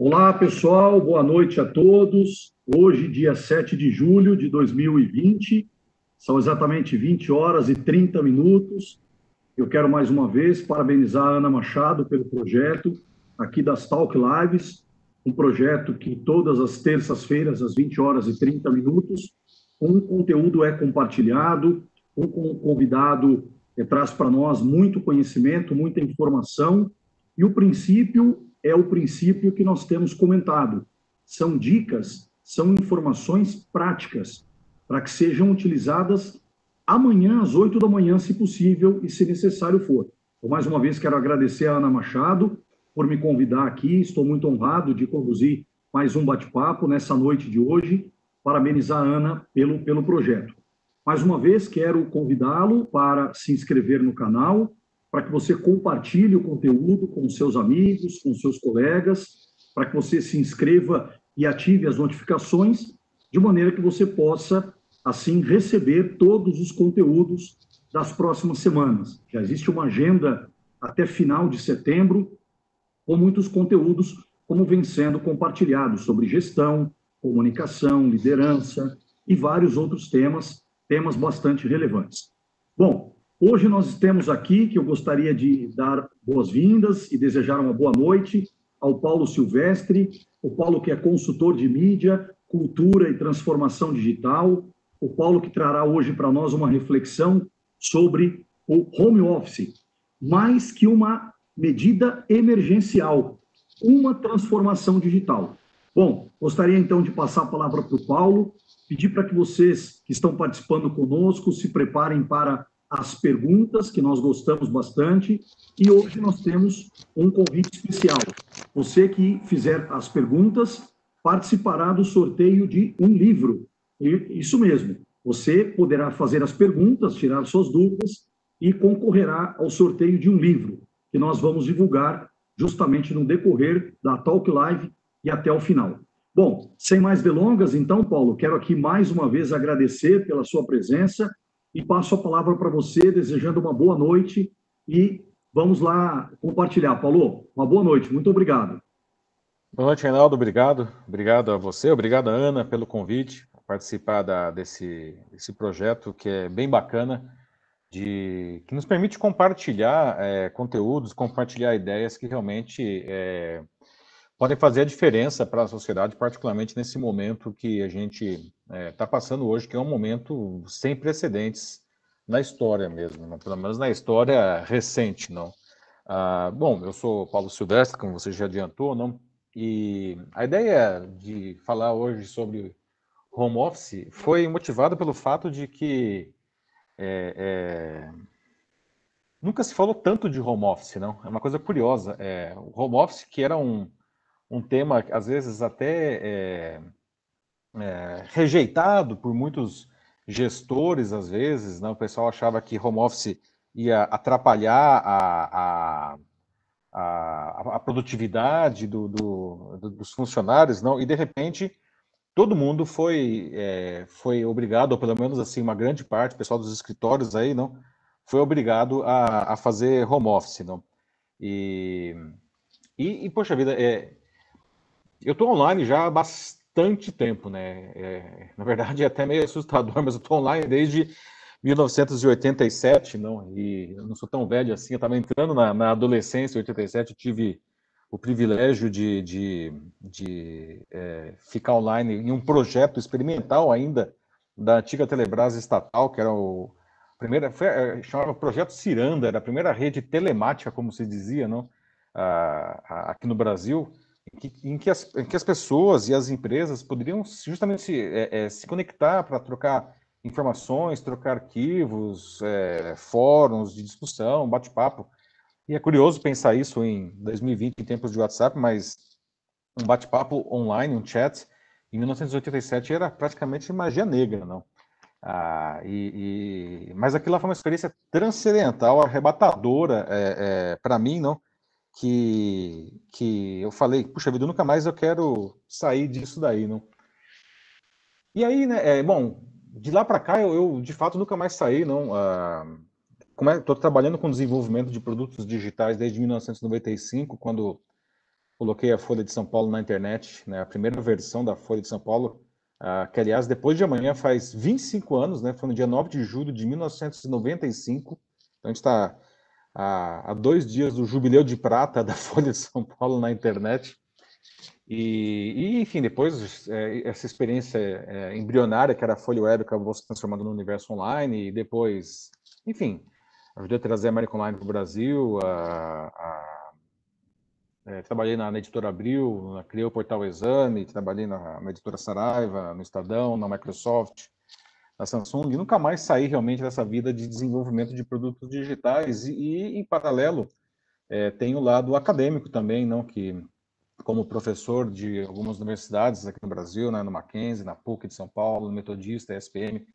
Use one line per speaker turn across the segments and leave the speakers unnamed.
Olá, pessoal, boa noite a todos. Hoje, dia 7 de julho de 2020, são exatamente 20 horas e 30 minutos. Eu quero mais uma vez parabenizar a Ana Machado pelo projeto aqui das Talk Lives, um projeto que todas as terças-feiras, às 20 horas e 30 minutos, um conteúdo é compartilhado, um convidado é, traz para nós muito conhecimento, muita informação, e o princípio é o princípio que nós temos comentado. São dicas, são informações práticas para que sejam utilizadas amanhã às 8 da manhã, se possível e se necessário for. Eu, mais uma vez, quero agradecer a Ana Machado por me convidar aqui. Estou muito honrado de conduzir mais um bate-papo nessa noite de hoje. Parabenizar a Ana pelo, pelo projeto. Mais uma vez, quero convidá-lo para se inscrever no canal, para que você compartilhe o conteúdo com seus amigos, com seus colegas, para que você se inscreva e ative as notificações, de maneira que você possa, assim, receber todos os conteúdos das próximas semanas. Já existe uma agenda até final de setembro, com muitos conteúdos, como vem sendo compartilhados sobre gestão, comunicação, liderança e vários outros temas, temas bastante relevantes. Bom, Hoje nós temos aqui, que eu gostaria de dar boas-vindas e desejar uma boa noite ao Paulo Silvestre, o Paulo que é consultor de mídia, cultura e transformação digital, o Paulo que trará hoje para nós uma reflexão sobre o home office, mais que uma medida emergencial, uma transformação digital. Bom, gostaria então de passar a palavra para o Paulo, pedir para que vocês que estão participando conosco se preparem para as perguntas, que nós gostamos bastante, e hoje nós temos um convite especial. Você que fizer as perguntas participará do sorteio de um livro. E isso mesmo, você poderá fazer as perguntas, tirar suas dúvidas e concorrerá ao sorteio de um livro, que nós vamos divulgar justamente no decorrer da Talk Live e até o final. Bom, sem mais delongas, então, Paulo, quero aqui mais uma vez agradecer pela sua presença e passo a palavra para você, desejando uma boa noite e vamos lá compartilhar. Paulo, uma boa noite, muito obrigado.
Boa noite, Reinaldo, obrigado. Obrigado a você, obrigado a Ana pelo convite, participar da, desse, desse projeto que é bem bacana, de, que nos permite compartilhar é, conteúdos, compartilhar ideias que realmente é, podem fazer a diferença para a sociedade, particularmente nesse momento que a gente está é, tá passando hoje, que é um momento sem precedentes na história mesmo, não? pelo menos na história recente, não. Ah, bom, eu sou Paulo Silvestre, como você já adiantou, não? E a ideia de falar hoje sobre home office foi motivada pelo fato de que é, é, nunca se falou tanto de home office, não? É uma coisa curiosa. É, o home office, que era um, um tema, às vezes, até é, é, rejeitado por muitos gestores, às vezes, né? o pessoal achava que home office ia atrapalhar a, a, a, a produtividade do, do, do, dos funcionários, não? e de repente todo mundo foi, é, foi obrigado, ou pelo menos assim, uma grande parte, o pessoal dos escritórios aí, não, foi obrigado a, a fazer home office, não? E, e, e poxa vida, é, eu estou online já há bastante tempo, né? É, na verdade, é até meio assustador, mas eu estou online desde 1987, não, e eu não sou tão velho assim, eu estava entrando na, na, adolescência, em 87, eu tive o privilégio de, de, de é, ficar online em um projeto experimental ainda da antiga Telebrás estatal, que era o primeira, foi, é, chamava Projeto Ciranda, era a primeira rede telemática, como se dizia, não, aqui no Brasil, em que, as, em que as pessoas e as empresas poderiam justamente se, é, é, se conectar para trocar informações, trocar arquivos, é, fóruns de discussão, bate-papo. E é curioso pensar isso em 2020, em tempos de WhatsApp, mas um bate-papo online, um chat, em 1987 era praticamente magia negra, não? Ah, e, e, mas aquilo foi uma experiência transcendental, arrebatadora é, é, para mim, não? Que, que eu falei, puxa vida, nunca mais eu quero sair disso daí, não? E aí, né, é, bom, de lá para cá eu, eu, de fato nunca mais saí, não. Ah, estou é, trabalhando com desenvolvimento de produtos digitais desde 1995, quando coloquei a Folha de São Paulo na internet, né, a primeira versão da Folha de São Paulo, uh, que aliás, depois de amanhã faz 25 anos, né, foi no dia 9 de julho de 1995, então a gente está há, dois dias do jubileu de prata da Folha de São Paulo na internet, e, e, enfim, depois é, essa experiência é, embrionária que era a Folha Web acabou se transformando no universo online e depois, enfim, ajudei a trazer a América Online para o Brasil, a, a, é, trabalhei na, na, editora Abril, na, criei o portal Exame, trabalhei na, na, editora Saraiva, no Estadão, na Microsoft, na Samsung, e nunca mais saí realmente dessa vida de desenvolvimento de produtos digitais e, e em paralelo, é, tem o lado acadêmico também, não que como professor de algumas universidades aqui no Brasil, né, no Mackenzie, na PUC de São Paulo, no Metodista, SPM,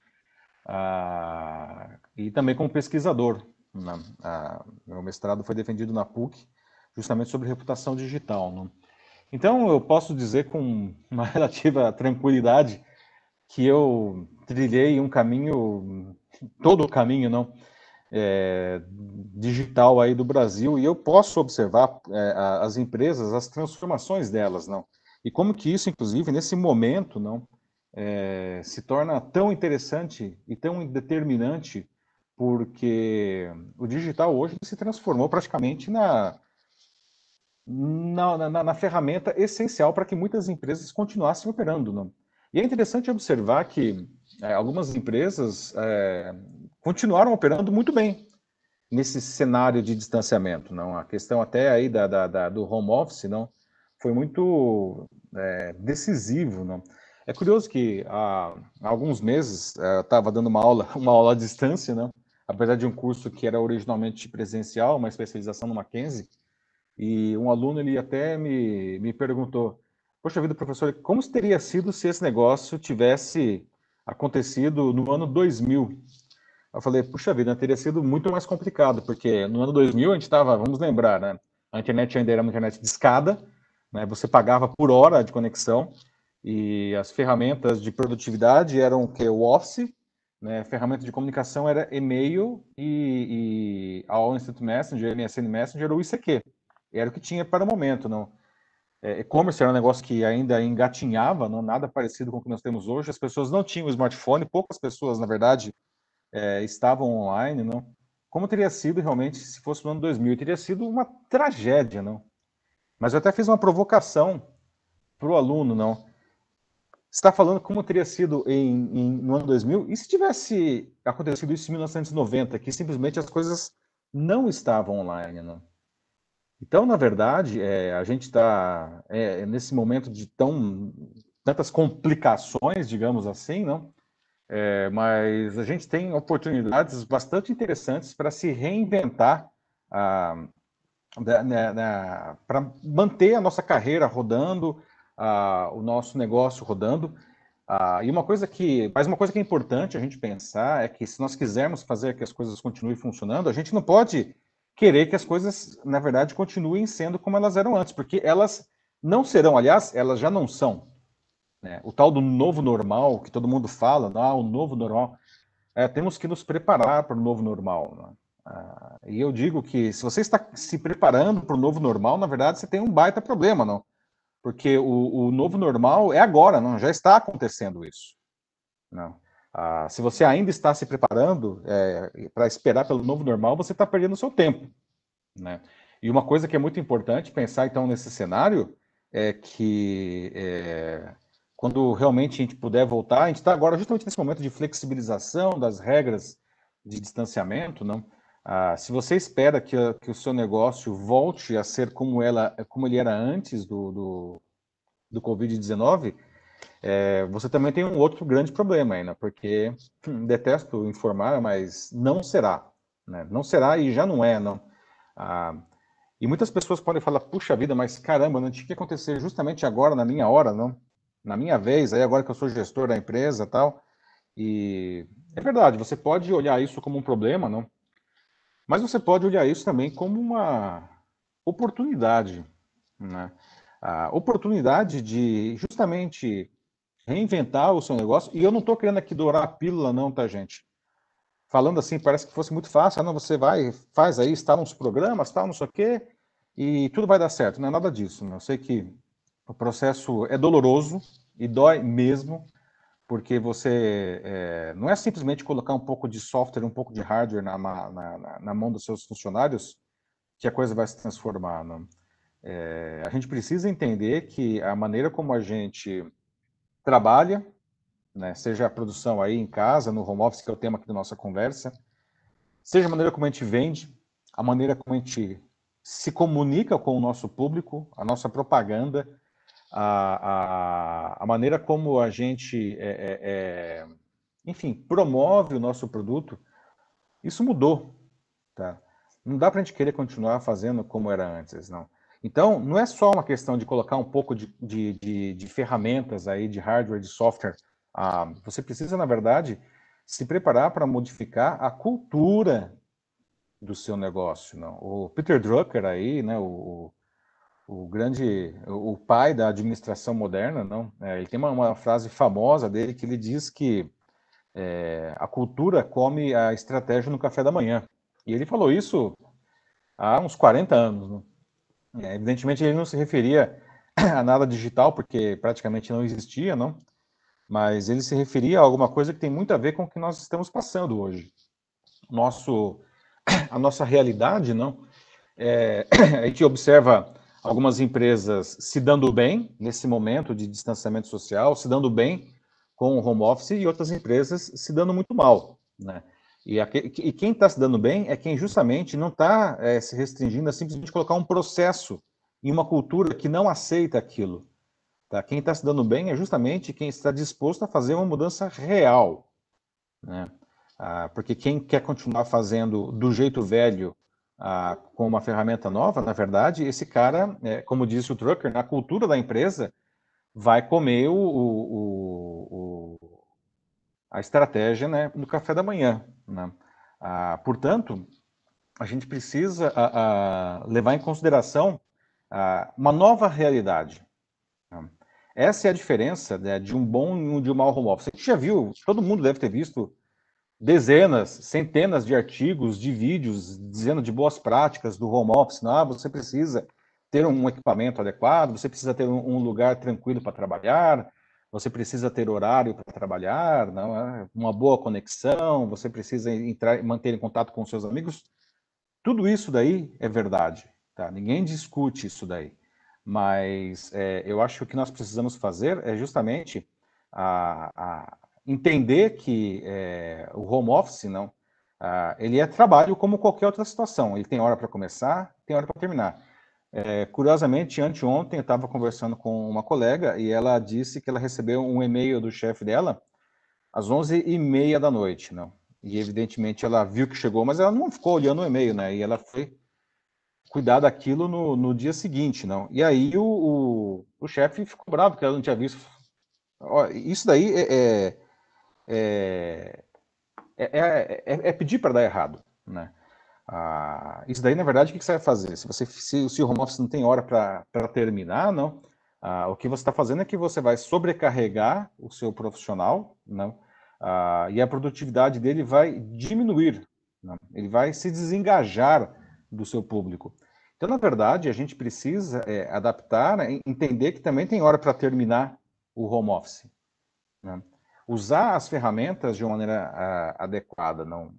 ah, e também como pesquisador. Né, ah, meu mestrado foi defendido na PUC, justamente sobre reputação digital. Né. Então, eu posso dizer com uma relativa tranquilidade que eu trilhei um caminho, todo o caminho, não, é, digital aí do Brasil e eu posso observar é, as empresas, as transformações delas, não? E como que isso, inclusive, nesse momento, não, é, se torna tão interessante e tão determinante, porque o digital hoje se transformou praticamente na, na, na, na ferramenta essencial para que muitas empresas continuassem operando, não? E é interessante observar que é, algumas empresas é, continuaram operando muito bem nesse cenário de distanciamento. Não, a questão até aí da, da, da do home office não foi muito é, decisivo. Não. É curioso que há, há alguns meses é, eu estava dando uma aula, uma aula à distância, não, apesar de um curso que era originalmente presencial, uma especialização no Mackenzie, e um aluno ele até me, me perguntou: Poxa vida, professor, como teria sido se esse negócio tivesse acontecido no ano 2000? Eu falei, puxa vida, teria sido muito mais complicado, porque no ano 2000 a gente estava, vamos lembrar, né? A internet ainda era uma internet de escada, né? Você pagava por hora de conexão e as ferramentas de produtividade eram o que o Office, né? ferramenta de comunicação era e-mail e, e All Instant Messenger, MSN Messenger ou ICQ. Era o que tinha para o momento, não. É, e-commerce era um negócio que ainda engatinhava, não nada parecido com o que nós temos hoje. As pessoas não tinham smartphone, poucas pessoas, na verdade, é, estavam online, não? Como teria sido realmente se fosse no ano 2000? Teria sido uma tragédia, não? Mas eu até fiz uma provocação para o aluno, não? está falando como teria sido em, em, no ano 2000? E se tivesse acontecido isso em 1990, que simplesmente as coisas não estavam online, não? Então, na verdade, é, a gente está é, nesse momento de tão tantas complicações, digamos assim, não? É, mas a gente tem oportunidades bastante interessantes para se reinventar, ah, né, né, para manter a nossa carreira rodando, ah, o nosso negócio rodando. Ah, e uma coisa que, mas uma coisa que é importante a gente pensar é que se nós quisermos fazer que as coisas continuem funcionando, a gente não pode querer que as coisas, na verdade, continuem sendo como elas eram antes, porque elas não serão, aliás, elas já não são. Né? O tal do novo normal, que todo mundo fala, ah, o novo normal, é, temos que nos preparar para o novo normal. Né? Ah, e eu digo que se você está se preparando para o novo normal, na verdade você tem um baita problema, não? Porque o, o novo normal é agora, não? Já está acontecendo isso. Não. Ah, se você ainda está se preparando é, para esperar pelo novo normal, você está perdendo o seu tempo. Né? E uma coisa que é muito importante pensar, então, nesse cenário é que é, quando realmente a gente puder voltar, a gente está agora justamente nesse momento de flexibilização das regras de distanciamento, não? Ah, se você espera que, que, o seu negócio volte a ser como, ela, como ele era antes do, do, do Covid-19, é, você também tem um outro grande problema ainda, porque hum, detesto informar, mas não será. Né? Não será e já não é, não. Ah, e muitas pessoas podem falar, puxa vida, mas caramba, não tinha que acontecer justamente agora, na minha hora, não? na minha vez, aí agora que eu sou gestor da empresa tal. E é verdade, você pode olhar isso como um problema, não? Mas você pode olhar isso também como uma oportunidade, né? A oportunidade de justamente reinventar o seu negócio. E eu não estou querendo aqui dourar a pílula, não, tá, gente? Falando assim, parece que fosse muito fácil. Ah, não, você vai, faz aí, está nos programas, tal, não sei o quê, e tudo vai dar certo. Não é nada disso. Né? Eu sei que o processo é doloroso e dói mesmo, porque você é, não é simplesmente colocar um pouco de software, um pouco de hardware na, na, na mão dos seus funcionários que a coisa vai se transformar. Não? É, a gente precisa entender que a maneira como a gente trabalha, né, seja a produção aí em casa, no home office, que é o tema aqui da nossa conversa, seja a maneira como a gente vende, a maneira como a gente se comunica com o nosso público, a nossa propaganda, a, a, a maneira como a gente, é, é, é, enfim, promove o nosso produto, isso mudou, tá? Não dá para a gente querer continuar fazendo como era antes, não. Então, não é só uma questão de colocar um pouco de, de, de, de ferramentas aí, de hardware, de software. Ah, você precisa, na verdade, se preparar para modificar a cultura do seu negócio. Não? O Peter Drucker aí, né, o, o grande, o pai da administração moderna, não? É, ele tem uma, uma, frase famosa dele que ele diz que é, a cultura come a estratégia no café da manhã. E ele falou isso há uns 40 anos. Não? É, evidentemente ele não se referia a nada digital, porque praticamente não existia, não? Mas ele se referia a alguma coisa que tem muito a ver com o que nós estamos passando hoje. Nosso, a nossa realidade, não? É, a gente observa algumas empresas se dando bem nesse momento de distanciamento social, se dando bem com o home office e outras empresas se dando muito mal, né? E, e quem está se dando bem é quem justamente não está é, se restringindo a simplesmente colocar um processo em uma cultura que não aceita aquilo. Tá? Quem está se dando bem é justamente quem está disposto a fazer uma mudança real. Né? Ah, porque quem quer continuar fazendo do jeito velho ah, com uma ferramenta nova, na verdade, esse cara, é, como disse o Trucker, na cultura da empresa, vai comer o, o, a estratégia né, no café da manhã. Né? Ah, portanto, a gente precisa a, a levar em consideração a, uma nova realidade. Né? Essa é a diferença né, de um bom e de um mau home office. A gente já viu, todo mundo deve ter visto dezenas, centenas de artigos, de vídeos dizendo de boas práticas do home office. Não, ah, você precisa ter um equipamento adequado, você precisa ter um, um lugar tranquilo para trabalhar, você precisa ter horário para trabalhar, não é? uma boa conexão, você precisa entrar, manter em contato com seus amigos. Tudo isso daí é verdade, tá? Ninguém discute isso daí. Mas é, eu acho que o que nós precisamos fazer é justamente a, a entender que é, o home office, não, a, ele é trabalho como qualquer outra situação. Ele tem hora para começar, tem hora para terminar. É, curiosamente, anteontem eu estava conversando com uma colega e ela disse que ela recebeu um e-mail do chefe dela às 11h30 da noite, não? E evidentemente ela viu que chegou, mas ela não ficou olhando o e-mail, né? E ela foi cuidar daquilo no, no dia seguinte, não? E aí o, o, o chefe ficou bravo, que ela não tinha visto. Isso daí é, é, é, é, é pedir para dar errado, né? Ah, isso daí, na verdade, o que você vai fazer? Se você se, se o home office não tem hora para terminar, não, ah, o que você está fazendo é que você vai sobrecarregar o seu profissional, não, ah, e a produtividade dele vai diminuir, não, ele vai se desengajar do seu público. Então, na verdade, a gente precisa é, adaptar, né, entender que também tem hora para terminar o home office. Né? usar as ferramentas de uma maneira uh, adequada. Não,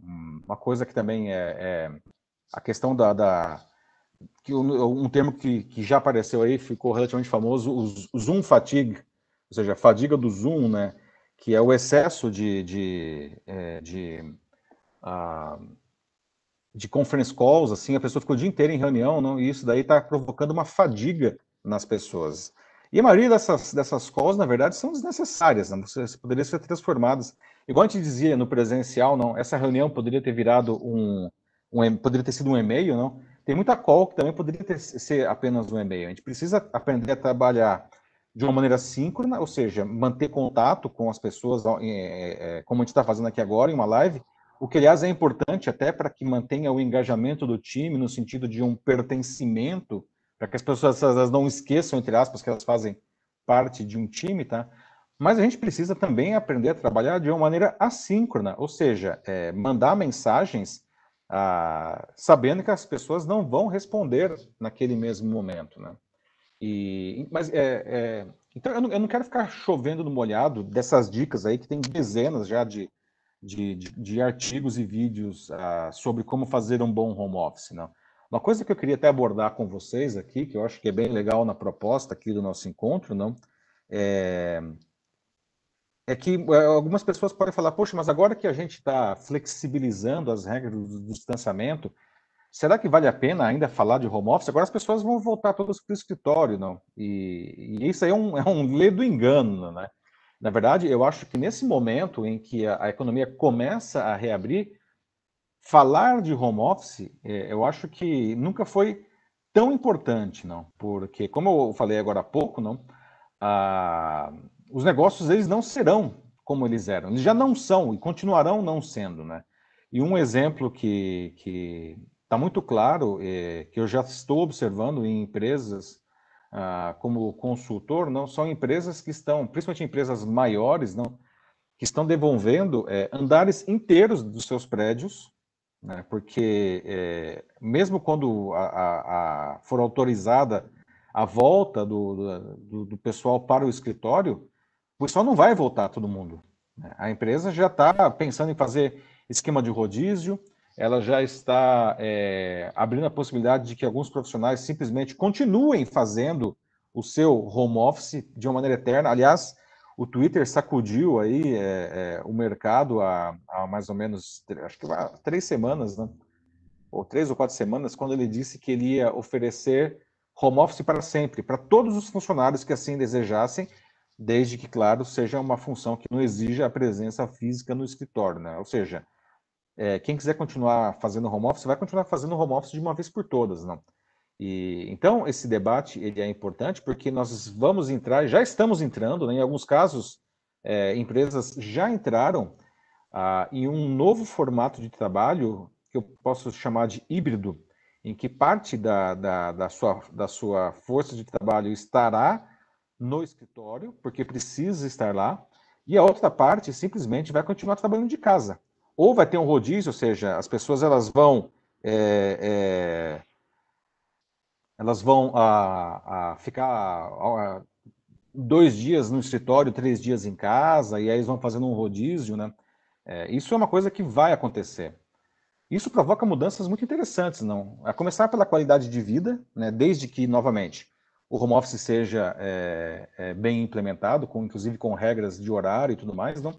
uma coisa que também é, é a questão da, da que um, um termo que, que, já apareceu aí, ficou relativamente famoso, o Zoom fatigue, ou seja, a fadiga do Zoom, né, que é o excesso de, de, é, de, uh, de conference calls, assim, a pessoa ficou o dia inteiro em reunião, não, e isso daí está provocando uma fadiga nas pessoas. E a maioria dessas, dessas calls, na verdade, são desnecessárias, né? Você, poderiam ser transformadas. Igual a gente dizia no presencial, não, essa reunião poderia ter virado um, um poderia ter sido um e-mail, não? Tem muita call que também poderia ter, ser apenas um e-mail. A gente precisa aprender a trabalhar de uma maneira síncrona, ou seja, manter contato com as pessoas, é, é, como a gente está fazendo aqui agora, em uma live, o que, aliás, é importante até para que mantenha o engajamento do time, no sentido de um pertencimento para que as pessoas elas não esqueçam, entre aspas, que elas fazem parte de um time, tá? Mas a gente precisa também aprender a trabalhar de uma maneira assíncrona, ou seja, é, mandar mensagens ah, sabendo que as pessoas não vão responder naquele mesmo momento, né? E, mas é, é então eu não, eu não, quero ficar chovendo no molhado dessas dicas aí que tem dezenas já de, de, de, de artigos e vídeos ah, sobre como fazer um bom home office, não? Uma coisa que eu queria até abordar com vocês aqui, que eu acho que é bem legal na proposta aqui do nosso encontro, não? É, é que é, algumas pessoas podem falar, poxa, mas agora que a gente está flexibilizando as regras do distanciamento, será que vale a pena ainda falar de home office? Agora as pessoas vão voltar todas para o escritório, não? E, e, isso aí é um, é um ledo engano, né? Na verdade, eu acho que nesse momento em que a, a economia começa a reabrir, falar de home office, é, eu acho que nunca foi tão importante, não? Porque, como eu falei agora há pouco, não? Os negócios eles não serão como eles eram, eles já não são e continuarão não sendo, né? E um exemplo que que está muito claro, é, que eu já estou observando em empresas ah, como consultor, não são empresas que estão, principalmente empresas maiores, não, que estão devolvendo é, andares inteiros dos seus prédios, né? Porque é, mesmo quando a, a, a for autorizada a volta do, do, do pessoal para o escritório, o pessoal não vai voltar todo mundo. Né? A empresa já está pensando em fazer esquema de rodízio, ela já está é, abrindo a possibilidade de que alguns profissionais simplesmente continuem fazendo o seu home office de uma maneira eterna. Aliás, o Twitter sacudiu aí é, é, o mercado há, há, mais ou menos, acho que há três semanas, né? ou três ou quatro semanas, quando ele disse que ele ia oferecer home office para sempre, para todos os funcionários que assim desejassem, desde que, claro, seja uma função que não exija a presença física no escritório, né? Ou seja, é, quem quiser continuar fazendo home office, vai continuar fazendo home office de uma vez por todas, não? E, então, esse debate ele é importante porque nós vamos entrar, já estamos entrando, né, em alguns casos, é, empresas já entraram ah, em um novo formato de trabalho que eu posso chamar de híbrido, em que parte da, da, da, sua, da sua força de trabalho estará no escritório, porque precisa estar lá, e a outra parte simplesmente vai continuar trabalhando de casa. Ou vai ter um rodízio, ou seja, as pessoas elas vão é, é, elas vão a, a ficar a, dois dias no escritório, três dias em casa, e aí eles vão fazendo um rodízio, né? É, isso é uma coisa que vai acontecer. Isso provoca mudanças muito interessantes, não? A começar pela qualidade de vida, né? Desde que, novamente, o home office seja é, é, bem implementado, com, inclusive com regras de horário e tudo mais, não?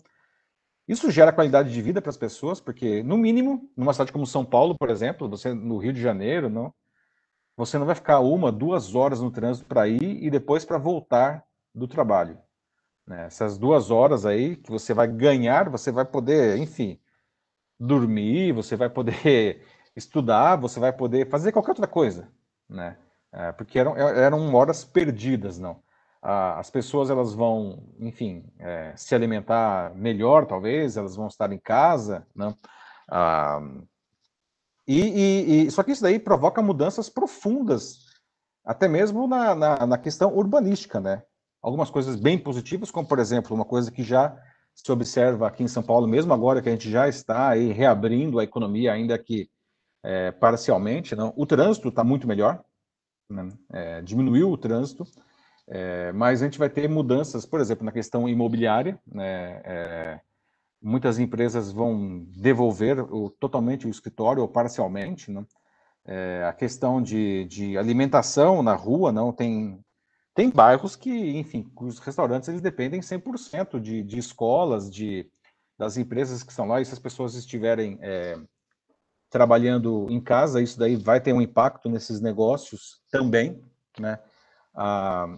Isso gera qualidade de vida para as pessoas, porque, no mínimo, numa cidade como São Paulo, por exemplo, você no Rio de Janeiro, não, você não vai ficar uma, duas horas no trânsito para ir e depois para voltar do trabalho. Né? Essas duas horas aí que você vai ganhar, você vai poder, enfim, dormir, você vai poder estudar, você vai poder fazer qualquer outra coisa, né? É, porque eram, é, eram horas perdidas, não. Ah, as pessoas elas vão, enfim, é, se alimentar melhor, talvez, elas vão estar em casa, não? Ah, e, e, e, só que isso daí provoca mudanças profundas, até mesmo na, na, na, questão urbanística, né? Algumas coisas bem positivas, como por exemplo, uma coisa que já se observa aqui em São Paulo, mesmo agora que a gente já está aí reabrindo a economia, ainda que é, parcialmente, não? O trânsito está muito melhor, né? é, diminuiu o trânsito, é, mas a gente vai ter mudanças, por exemplo, na questão imobiliária, né? É, muitas empresas vão devolver o, totalmente o escritório ou parcialmente, né? É, a questão de, de alimentação na rua, não tem tem bairros que, enfim, os restaurantes eles dependem 100% de, de escolas, de das empresas que estão lá, e se as pessoas estiverem é, trabalhando em casa, isso daí vai ter um impacto nesses negócios também, né? Ah,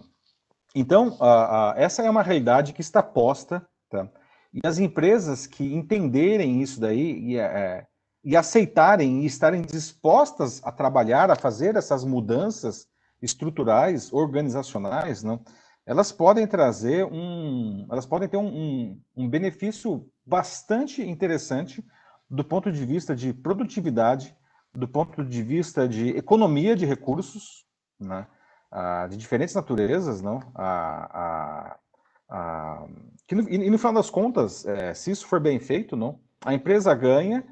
então, ah, ah, essa é uma realidade que está posta, tá? E as empresas que entenderem isso daí e, é, e aceitarem e estarem dispostas a trabalhar, a fazer essas mudanças estruturais, organizacionais, não? elas podem trazer um, elas podem ter um, um, um benefício bastante interessante do ponto de vista de produtividade, do ponto de vista de economia de recursos, né? ah, de diferentes naturezas, não? Ah, ah, que no, e, no final das contas, é, se isso for bem feito, não? a empresa ganha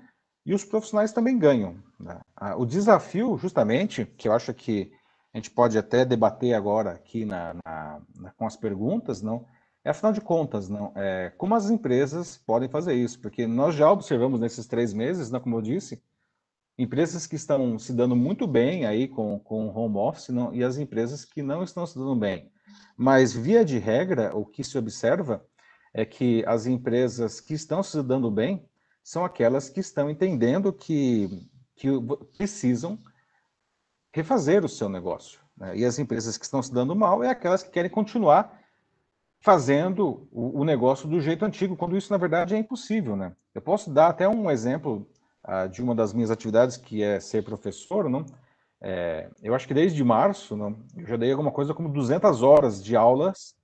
e os profissionais também ganham. Né? O desafio, justamente, que eu acho que a gente pode até debater agora aqui na, na, na, com as perguntas, não afinal de contas, não é como as empresas podem fazer isso, porque nós já observamos nesses três meses, não, como eu disse, empresas que estão se dando muito bem aí com, com home office não, e as empresas que não estão se dando bem. Mas, via de regra, o que se observa é que as empresas que estão se dando bem são aquelas que estão entendendo que, que precisam refazer o seu negócio. Né? E as empresas que estão se dando mal é aquelas que querem continuar fazendo o, o, negócio do jeito antigo, quando isso, na verdade, é impossível. Né? Eu posso dar até um exemplo uh, de uma das minhas atividades, que é ser professor. Não? É, eu acho que desde março não, eu já dei alguma coisa como 200 horas de aulas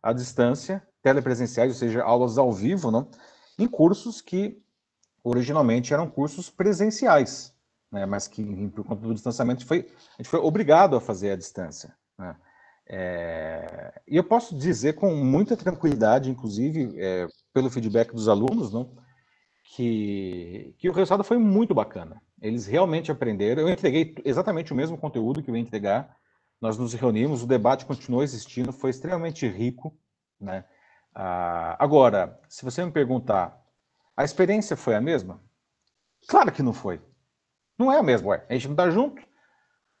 à distância, telepresenciais, ou seja, aulas ao vivo, não? em cursos que originalmente eram cursos presenciais, né, mas que por conta do distanciamento foi, a gente foi obrigado a fazer à distância. Né. É, e eu posso dizer com muita tranquilidade, inclusive é, pelo feedback dos alunos, não, que, que o resultado foi muito bacana. Eles realmente aprenderam. Eu entreguei exatamente o mesmo conteúdo que eu ia entregar. Nós nos reunimos, o debate continuou existindo, foi extremamente rico. Né? Ah, agora, se você me perguntar a experiência foi a mesma? Claro que não foi. Não é a mesma, ué. A gente não está junto.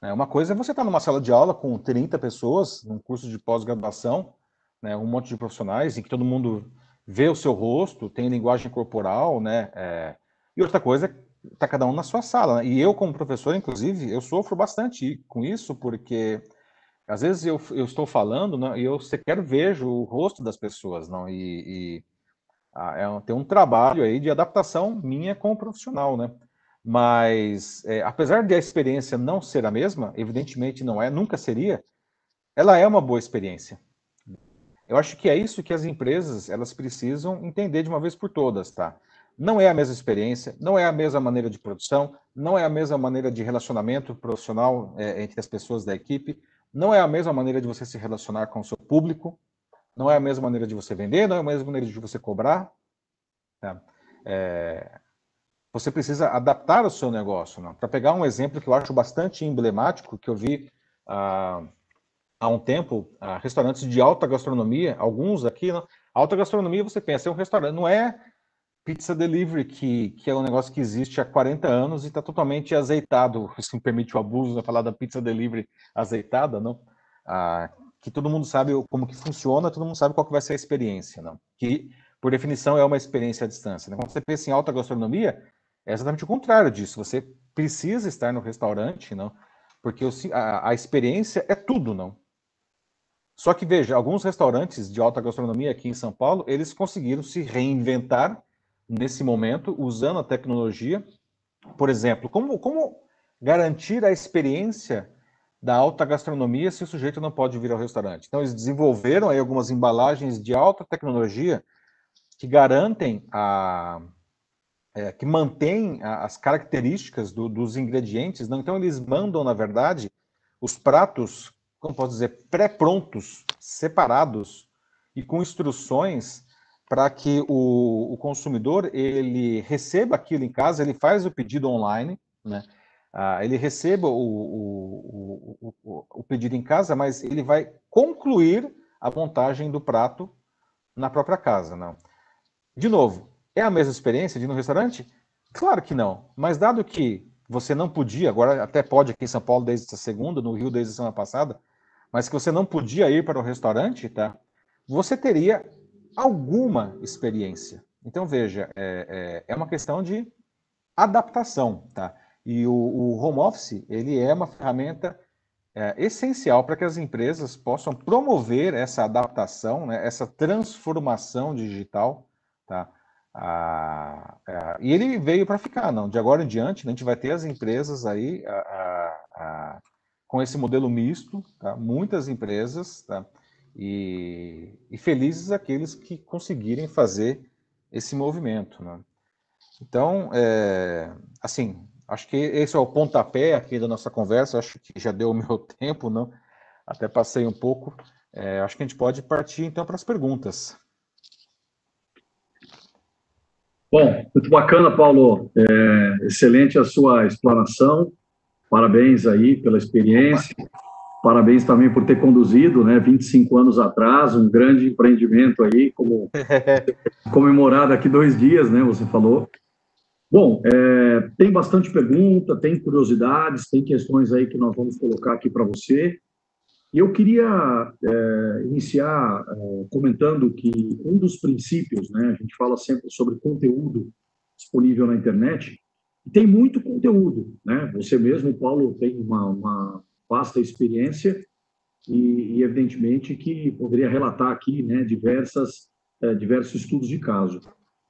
É, uma coisa é você estar tá numa sala de aula com 30 pessoas, num curso de pós-graduação, né, um monte de profissionais, em que todo mundo vê o seu rosto, tem linguagem corporal, né? É... E outra coisa é tá cada um na sua sala. Né? E eu, como professor, inclusive, eu sofro bastante com isso, porque às vezes eu, eu estou falando né, e eu sequer vejo o rosto das pessoas, não? E, e ah, é, tem um trabalho aí de adaptação minha com o profissional, né? Mas, é, apesar de a experiência não ser a mesma, evidentemente não é, nunca seria, ela é uma boa experiência. Eu acho que é isso que as empresas elas precisam entender de uma vez por todas, tá? Não é a mesma experiência, não é a mesma maneira de produção, não é a mesma maneira de relacionamento profissional é, entre as pessoas da equipe, não é a mesma maneira de você se relacionar com o seu público, não é a mesma maneira de você vender, não é a mesma maneira de você cobrar. Tá? É, você precisa adaptar o seu negócio. Para pegar um exemplo que eu acho bastante emblemático, que eu vi ah, há um tempo, ah, restaurantes de alta gastronomia, alguns aqui, não, alta gastronomia você pensa, é um restaurante, não é pizza delivery, que, que é um negócio que existe há 40 anos e está totalmente azeitado, se me permite o abuso de falar da pizza delivery azeitada, não? Ah, que todo mundo sabe como que funciona, todo mundo sabe qual que vai ser a experiência, não? Que, por definição, é uma experiência à distância. Né? Quando você pensa em alta gastronomia, é exatamente o contrário disso. Você precisa estar no restaurante, não? Porque a, a experiência é tudo, não? Só que, veja, alguns restaurantes de alta gastronomia aqui em São Paulo, eles conseguiram se reinventar nesse momento, usando a tecnologia. Por exemplo, como, como garantir a experiência da alta gastronomia se o sujeito não pode vir ao restaurante. Então, eles desenvolveram aí algumas embalagens de alta tecnologia que garantem a. É, que mantêm as características do, dos ingredientes. Não? Então, eles mandam, na verdade, os pratos, como posso dizer, pré-prontos, separados e com instruções para que o, o consumidor ele receba aquilo em casa, ele faz o pedido online, né? ah, ele receba o, o, o, o, pedido em casa, mas ele vai concluir a montagem do prato na própria casa. Não? De novo, é a mesma experiência de ir no restaurante? Claro que não. Mas dado que você não podia, agora até pode aqui em São Paulo desde essa segunda, no Rio desde a semana passada, mas que você não podia ir para o restaurante, tá? Você teria alguma experiência. Então veja, é, é, é uma questão de adaptação, tá? E o, o home office, ele é uma ferramenta é, essencial para que as empresas possam promover essa adaptação, né, essa transformação digital, tá? É, e ele veio para ficar, não? De agora em diante, né, a gente vai ter as empresas aí a, com esse modelo misto, tá? muitas empresas, tá? E, e, felizes aqueles que conseguirem fazer esse movimento, né? Então, é, assim, Acho que esse é o pontapé aqui da nossa conversa. Acho que já deu o meu tempo, não? Até passei um pouco. É, acho que a gente pode partir então para as perguntas.
Bom, muito bacana, Paulo. É, excelente a sua explanação. Parabéns aí pela experiência. Parabéns também por ter conduzido, né, 25 anos atrás, um grande empreendimento aí, como comemorado aqui dois dias, né, você falou. Bom, é, tem bastante pergunta, tem curiosidades, tem questões aí que nós vamos colocar aqui para você. E eu queria é, iniciar é, comentando que um dos princípios, né, a gente fala sempre sobre conteúdo disponível na internet, e tem muito conteúdo, né? Você mesmo, Paulo, tem uma, uma vasta experiência e, e, evidentemente, que poderia relatar aqui né, diversas, é, diversos estudos de caso.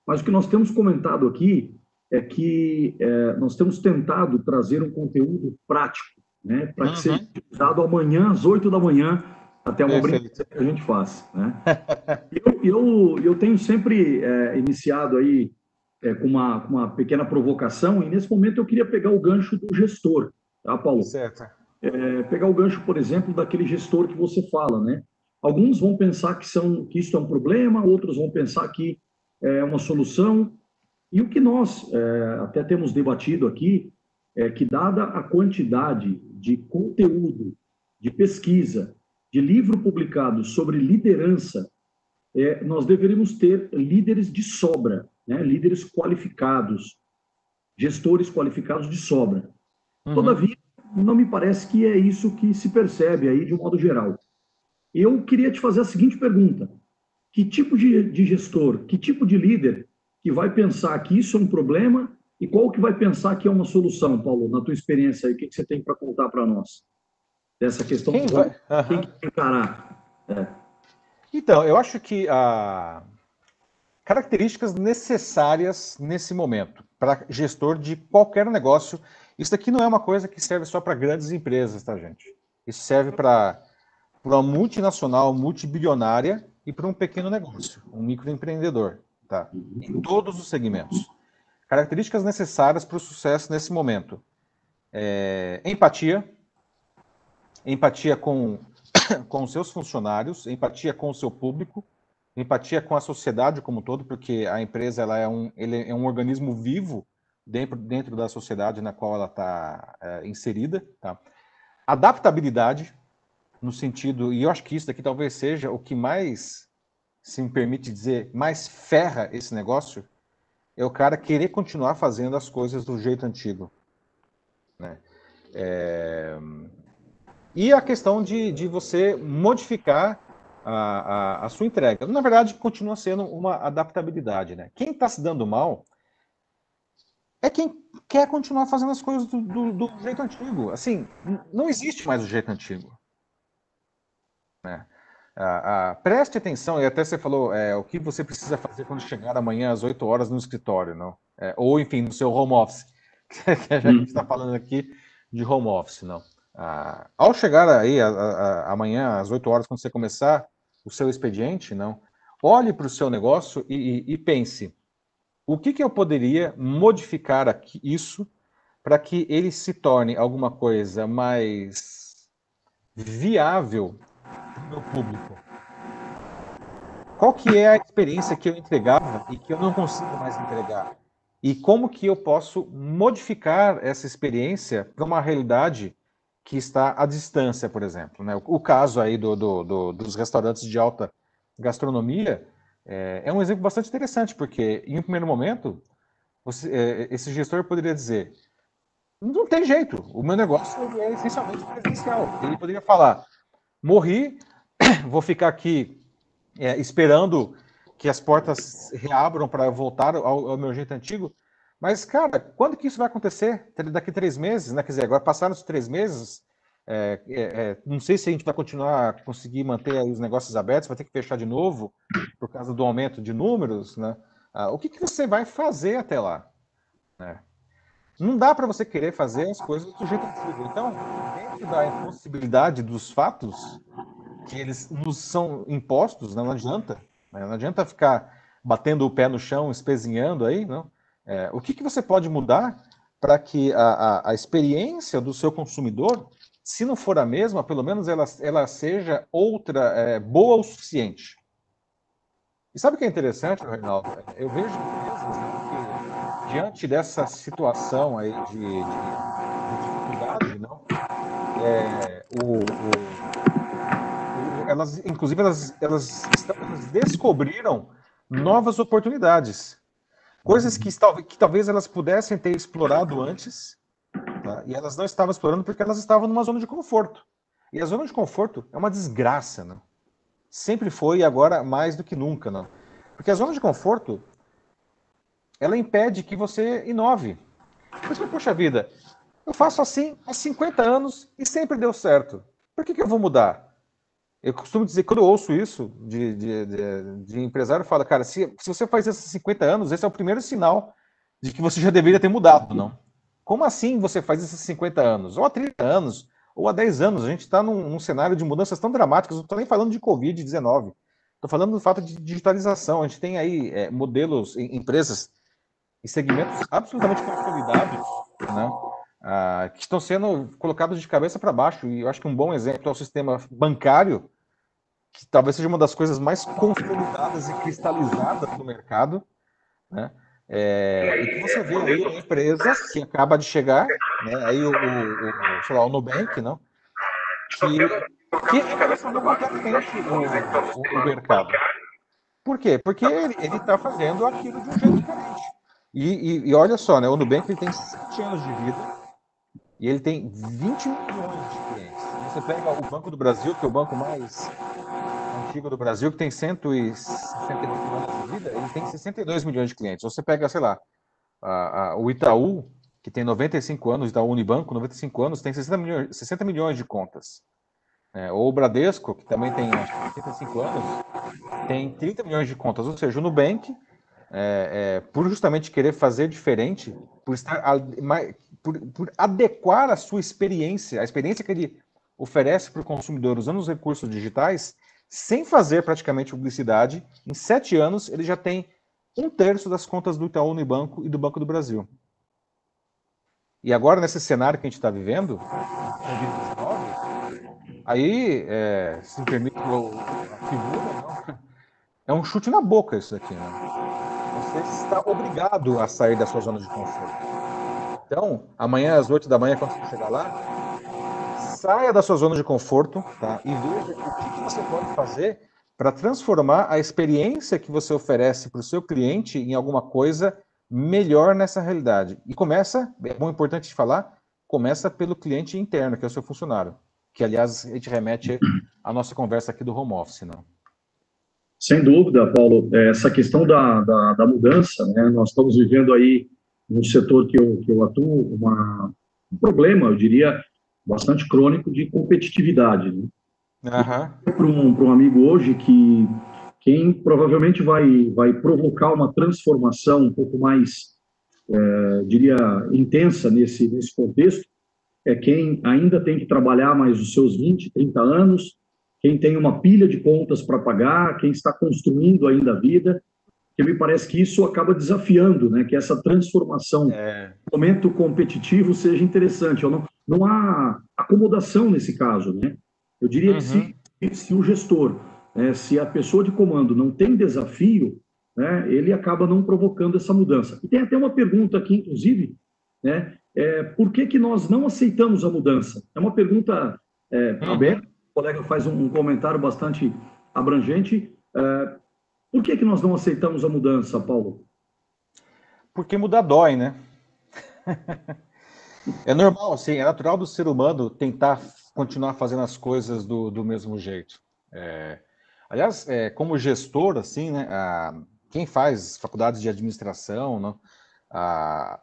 Mas o que nós temos comentado aqui é que é, nós temos tentado trazer um conteúdo prático, né, para uhum. que seja utilizado amanhã às 8 da manhã, até uma brincadeira que a gente faz. Né? eu, eu, eu tenho sempre é, iniciado aí é, com, uma, com uma pequena provocação, e nesse momento eu queria pegar o gancho do gestor, tá, Paulo? Certo é, pegar o gancho, por exemplo, daquele gestor que você fala, né? Alguns vão pensar que, são, que isso é um problema, outros vão pensar que é uma solução. E o que nós é, até temos debatido aqui é que, dada a quantidade de conteúdo, de pesquisa, de livro publicado sobre liderança, é, nós deveríamos ter líderes de sobra, né? líderes qualificados, gestores qualificados de sobra. Uhum. Todavia, não me parece que é isso que se percebe aí de um modo geral. Eu queria te fazer a seguinte pergunta: que tipo de, de gestor, que tipo de líder que vai pensar que isso é um problema e qual que vai pensar que é uma solução, Paulo, na tua experiência aí, o que, que você tem para contar para nós dessa questão?
Quem vai, uhum.
quem que encarar? É.
Então, eu acho que a características necessárias nesse momento para gestor de qualquer negócio isso daqui não é uma coisa que serve só para grandes empresas, tá, gente? Isso serve para uma multinacional, multibilionária e para um pequeno negócio, um microempreendedor, tá? Em todos os segmentos. Características necessárias para o sucesso nesse momento. É, empatia, empatia com, com os seus funcionários, empatia com o seu público, empatia com a sociedade como um todo, porque a empresa ela é, um, ele é um organismo vivo dentro, dentro da sociedade na qual ela está é, inserida. Tá? Adaptabilidade, no sentido, e eu acho que isso daqui talvez seja o que mais, se me permite dizer, mais ferra esse negócio, é o cara querer continuar fazendo as coisas do jeito antigo. Né? É... E a questão de, de você modificar a, a, a, sua entrega. Na verdade, continua sendo uma adaptabilidade. Né? Quem está se dando mal é quem quer continuar fazendo as coisas do, do, do jeito antigo. Assim, não existe mais o jeito antigo. Né? Ah, ah, preste atenção, e até você falou é, o que você precisa fazer quando chegar amanhã às 8 horas no escritório, não? É, ou enfim, no seu home office, que a gente está falando aqui de home office, não. Ah, ao chegar aí a, a, amanhã às 8 horas, quando você começar o seu expediente, não, olhe para o seu negócio e, e, e pense o que, que eu poderia modificar aqui, isso para que ele se torne alguma coisa mais viável para o meu público? Qual que é a experiência que eu entregava e que eu não consigo mais entregar? E como que eu posso modificar essa experiência para uma realidade que está à distância, por exemplo? Né? O, o caso aí do, do, do, dos restaurantes de alta gastronomia, é, é um exemplo bastante interessante, porque em um primeiro momento, você, é, esse gestor poderia dizer: não tem jeito, o meu negócio é essencialmente presencial. Ele poderia falar: morri, vou ficar aqui é, esperando que as portas reabram para voltar ao, ao, meu jeito antigo. Mas, cara, quando que isso vai acontecer? Daqui três meses, né? Quer dizer, agora passaram os três meses, é, é, é, não sei se a gente vai continuar conseguir manter os negócios abertos, vai ter que fechar de novo por causa do aumento de números, né? Ah, o que, que você vai fazer até lá? Né? Não dá para você querer fazer as coisas do jeito antigo. Então, dentro da impossibilidade dos fatos que eles nos são impostos, né? não adianta. Né? Não adianta ficar batendo o pé no chão, espezinhando aí, não. É, o que, que você pode mudar para que a, a, a experiência do seu consumidor se não for a mesma, pelo menos ela, ela seja outra é, boa o suficiente. E sabe o que é interessante, Reinaldo? Eu vejo empresas né, diante dessa situação aí de, de, de dificuldade, não, é, o, o, elas, inclusive, elas, elas, elas descobriram novas oportunidades, coisas que, que talvez elas pudessem ter explorado antes, tá? e elas não estavam explorando porque elas estavam numa zona de conforto. E a zona de conforto é uma desgraça, né? Sempre foi e agora mais do que nunca, né? Porque a zona de conforto ela impede que você inove. Isso, poxa vida, eu faço assim há 50 anos e sempre deu certo. Por que, que eu vou mudar? Eu costumo dizer, quando eu ouço isso de, de, de, de empresário, fala, cara, se, se você faz isso há 50 anos, esse é o primeiro sinal de que você já deveria ter mudado, não? Como assim você faz isso há 50 anos? Ou há 30 anos? Ou há 10 anos? A gente está num, num, cenário de mudanças tão dramáticas, não estou nem falando de Covid-19, estou falando do fato de digitalização. A gente tem aí é, modelos, empresas e segmentos absolutamente consolidados, né? Ah, que estão sendo colocados de cabeça para baixo. E eu acho que um bom exemplo é o sistema bancário, que talvez seja uma das coisas mais consolidadas e cristalizadas do mercado, né? É, e que você vê aí uma empresa que acaba de chegar, né? Aí o, o, o, sei lá, o Nubank, não? Que, que completamente o, o, o mercado. Por quê? Porque ele está fazendo aquilo de um jeito diferente. E, e, e, olha só, né? O Nubank ele tem 7 anos de vida e ele tem 20 milhões de clientes. Você pega o Banco do Brasil, que é o banco mais antigo do Brasil, que tem 168 anos de vida, ele tem 62 milhões de clientes. Você pega, sei lá, a, a, o Itaú, que tem 95 anos, Itaú Unibanco, 95 anos, tem 60 milhões, 60 milhões de contas. É, ou o Bradesco, que também tem acho, 85 anos, tem 30 milhões de contas. Ou seja, o Nubank é, é, por justamente querer fazer diferente, por estar por, por, adequar a sua experiência, a experiência que ele oferece para o consumidor usando os recursos digitais, sem fazer praticamente publicidade, em sete anos ele já tem um terço das contas do Itaú Unibanco e do Banco do Brasil. E agora, nesse cenário que a gente está vivendo, aí, é, se me permite é um chute na boca isso aqui, né? Você está obrigado a sair da sua zona de conforto. Então, amanhã às 8 da manhã, quando você chegar lá, saia da sua zona de conforto tá? e veja o que, você pode fazer para transformar a experiência que você oferece para o seu cliente em alguma coisa melhor nessa realidade. E começa, é bom importante falar, começa pelo cliente interno, que é o seu funcionário. Que, aliás, a gente remete à nossa conversa aqui do home office, não?
Sem dúvida, Paulo, é, essa questão da, da, da, mudança, né, nós estamos vivendo aí no setor que eu, que eu atuo uma, um problema, eu diria, bastante crônico de competitividade. Né? Uhum. Para um, um amigo hoje que quem provavelmente vai, vai provocar uma transformação um pouco mais, é, diria, intensa nesse, nesse contexto, é quem ainda tem que trabalhar mais os seus 20, 30 anos, quem tem uma pilha de contas para pagar, quem está construindo ainda a vida, que me parece que isso acaba desafiando, né? Que essa transformação, é. momento competitivo seja interessante. Não, não há acomodação nesse caso, né? Eu diria uhum. que se, se o gestor, né, se a pessoa de comando não tem desafio, né, ele acaba não provocando essa mudança. E tem até uma pergunta aqui, inclusive, né? É, por que, que nós não aceitamos a mudança? É uma pergunta é, uhum. aberta colega faz um, comentário bastante abrangente. É, por que, que nós não aceitamos a mudança, Paulo?
Porque mudar dói, né? é normal, assim, é natural do ser humano tentar continuar fazendo as coisas do, do mesmo jeito. É, aliás, é, como gestor, assim, né, a, quem faz faculdades de administração, não, a,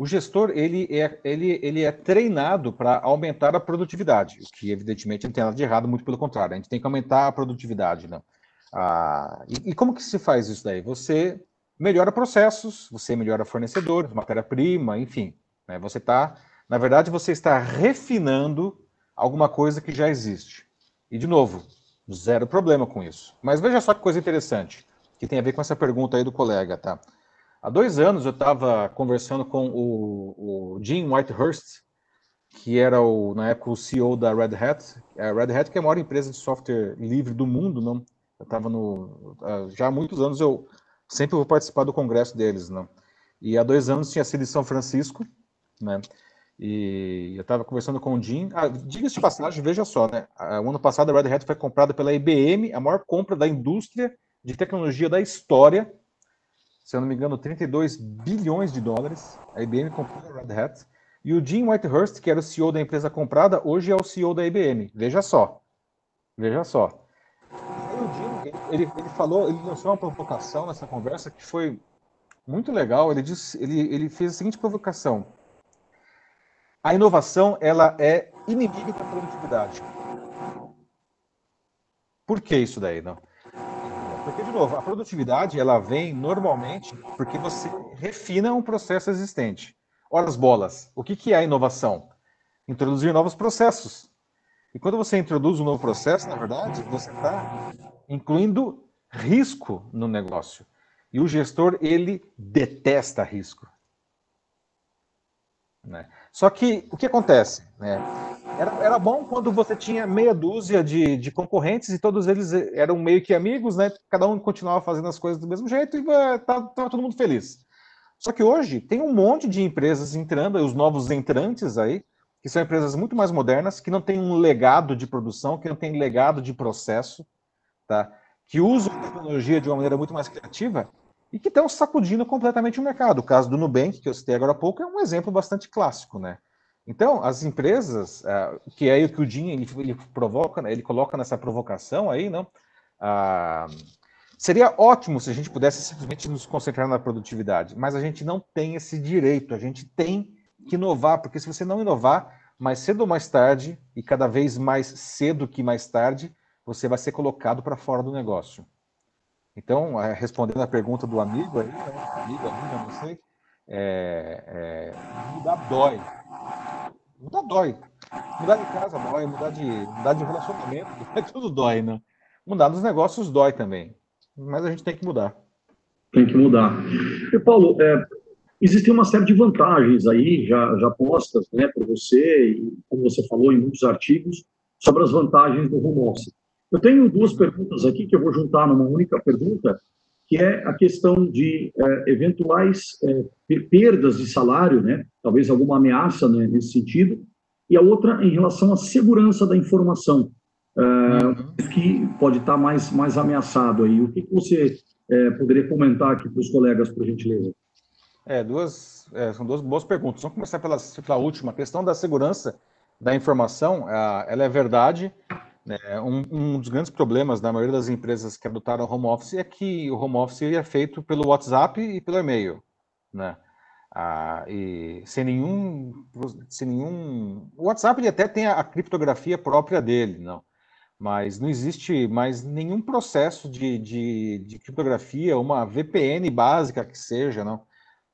o gestor ele é, ele, ele é treinado para aumentar a produtividade, o que evidentemente não tem nada de errado, muito pelo contrário, a gente tem que aumentar a produtividade. Né? Ah, e, e, como que se faz isso daí? Você melhora processos, você melhora fornecedores, matéria-prima, enfim. Né? Você está, na verdade, você está refinando alguma coisa que já existe. E, de novo, zero problema com isso. Mas veja só que coisa interessante, que tem a ver com essa pergunta aí do colega, tá? Há dois anos eu estava conversando com o, o Jim Whitehurst, que era o, na época o CEO da Red Hat. A Red Hat que é a maior empresa de software livre do mundo, não? Eu estava no já há muitos anos eu sempre vou participar do congresso deles, não? E há dois anos tinha sido em São Francisco, né? E eu estava conversando com o Jim. Ah, Diga-se de passagem, veja só, né? O ano passado a Red Hat foi comprada pela IBM, a maior compra da indústria de tecnologia da história. Se eu não me engano, 32 bilhões de dólares. A IBM comprou a Red Hat. E o Jim Whitehurst, que era o CEO da empresa comprada, hoje é o CEO da IBM. Veja só. Veja só. E o Jim, ele, ele falou, ele lançou uma provocação nessa conversa que foi muito legal. Ele, disse, ele, ele fez a seguinte provocação. A inovação, ela é inimiga da produtividade. Por que isso daí, não? Porque, de novo, a produtividade, ela vem normalmente porque você refina um processo existente. Ora as bolas, o que, que é inovação? Introduzir novos processos. E quando você introduz um novo processo, na verdade, você está incluindo risco no negócio. E o gestor, ele detesta risco. Né? Só que o que acontece? Né? Era, era bom quando você tinha meia dúzia de, de concorrentes e todos eles eram meio que amigos, né? cada um continuava fazendo as coisas do mesmo jeito e estava todo mundo feliz. Só que hoje tem um monte de empresas entrando, os novos entrantes aí, que são empresas muito mais modernas, que não têm um legado de produção, que não têm legado de processo, tá? que usam a tecnologia de uma maneira muito mais criativa e que estão sacudindo completamente o mercado. O caso do Nubank, que eu citei agora há pouco, é um exemplo bastante clássico. Né? Então, as empresas, uh, que é o que o Jim ele, ele provoca, né? ele coloca nessa provocação aí, não? Uh, Seria ótimo se a gente pudesse simplesmente nos concentrar na produtividade, mas a gente não tem esse direito, a gente tem que inovar, porque se você não inovar, mais cedo ou mais tarde, e cada vez mais cedo que mais tarde, você vai ser colocado para fora do negócio. Então, é, respondendo a pergunta do amigo aí, né, amigo, amiga, não sei, é, é, mudar dói. Mudar dói. Mudar de casa dói, mudar de, mudar de relacionamento, tudo dói, né? Mudar dos negócios dói também mas a gente tem que mudar.
Tem que mudar. E, Paulo, é, existem uma série de vantagens aí, já, já postas né, para você, e como você falou em muitos artigos, sobre as vantagens do home office. Eu tenho duas perguntas aqui que eu vou juntar numa única pergunta, que é a questão de é, eventuais é, perdas de salário, né, talvez alguma ameaça né, nesse sentido, e a outra em relação à segurança da informação uhum. que pode estar mais, mais ameaçado aí. O que, você é, poderia comentar aqui para os colegas, por gentileza?
É, duas, é, são duas boas perguntas. Vamos começar pela, pela última. A questão da segurança da informação, ela é verdade. Né? Um, um, dos grandes problemas da maioria das empresas que adotaram home office é que o home office é feito pelo WhatsApp e pelo e-mail, né? Ah, e sem nenhum, sem nenhum, o WhatsApp ele até tem a, a criptografia própria dele, não? mas não existe mais nenhum processo de, de, de, criptografia, uma VPN básica que seja, não.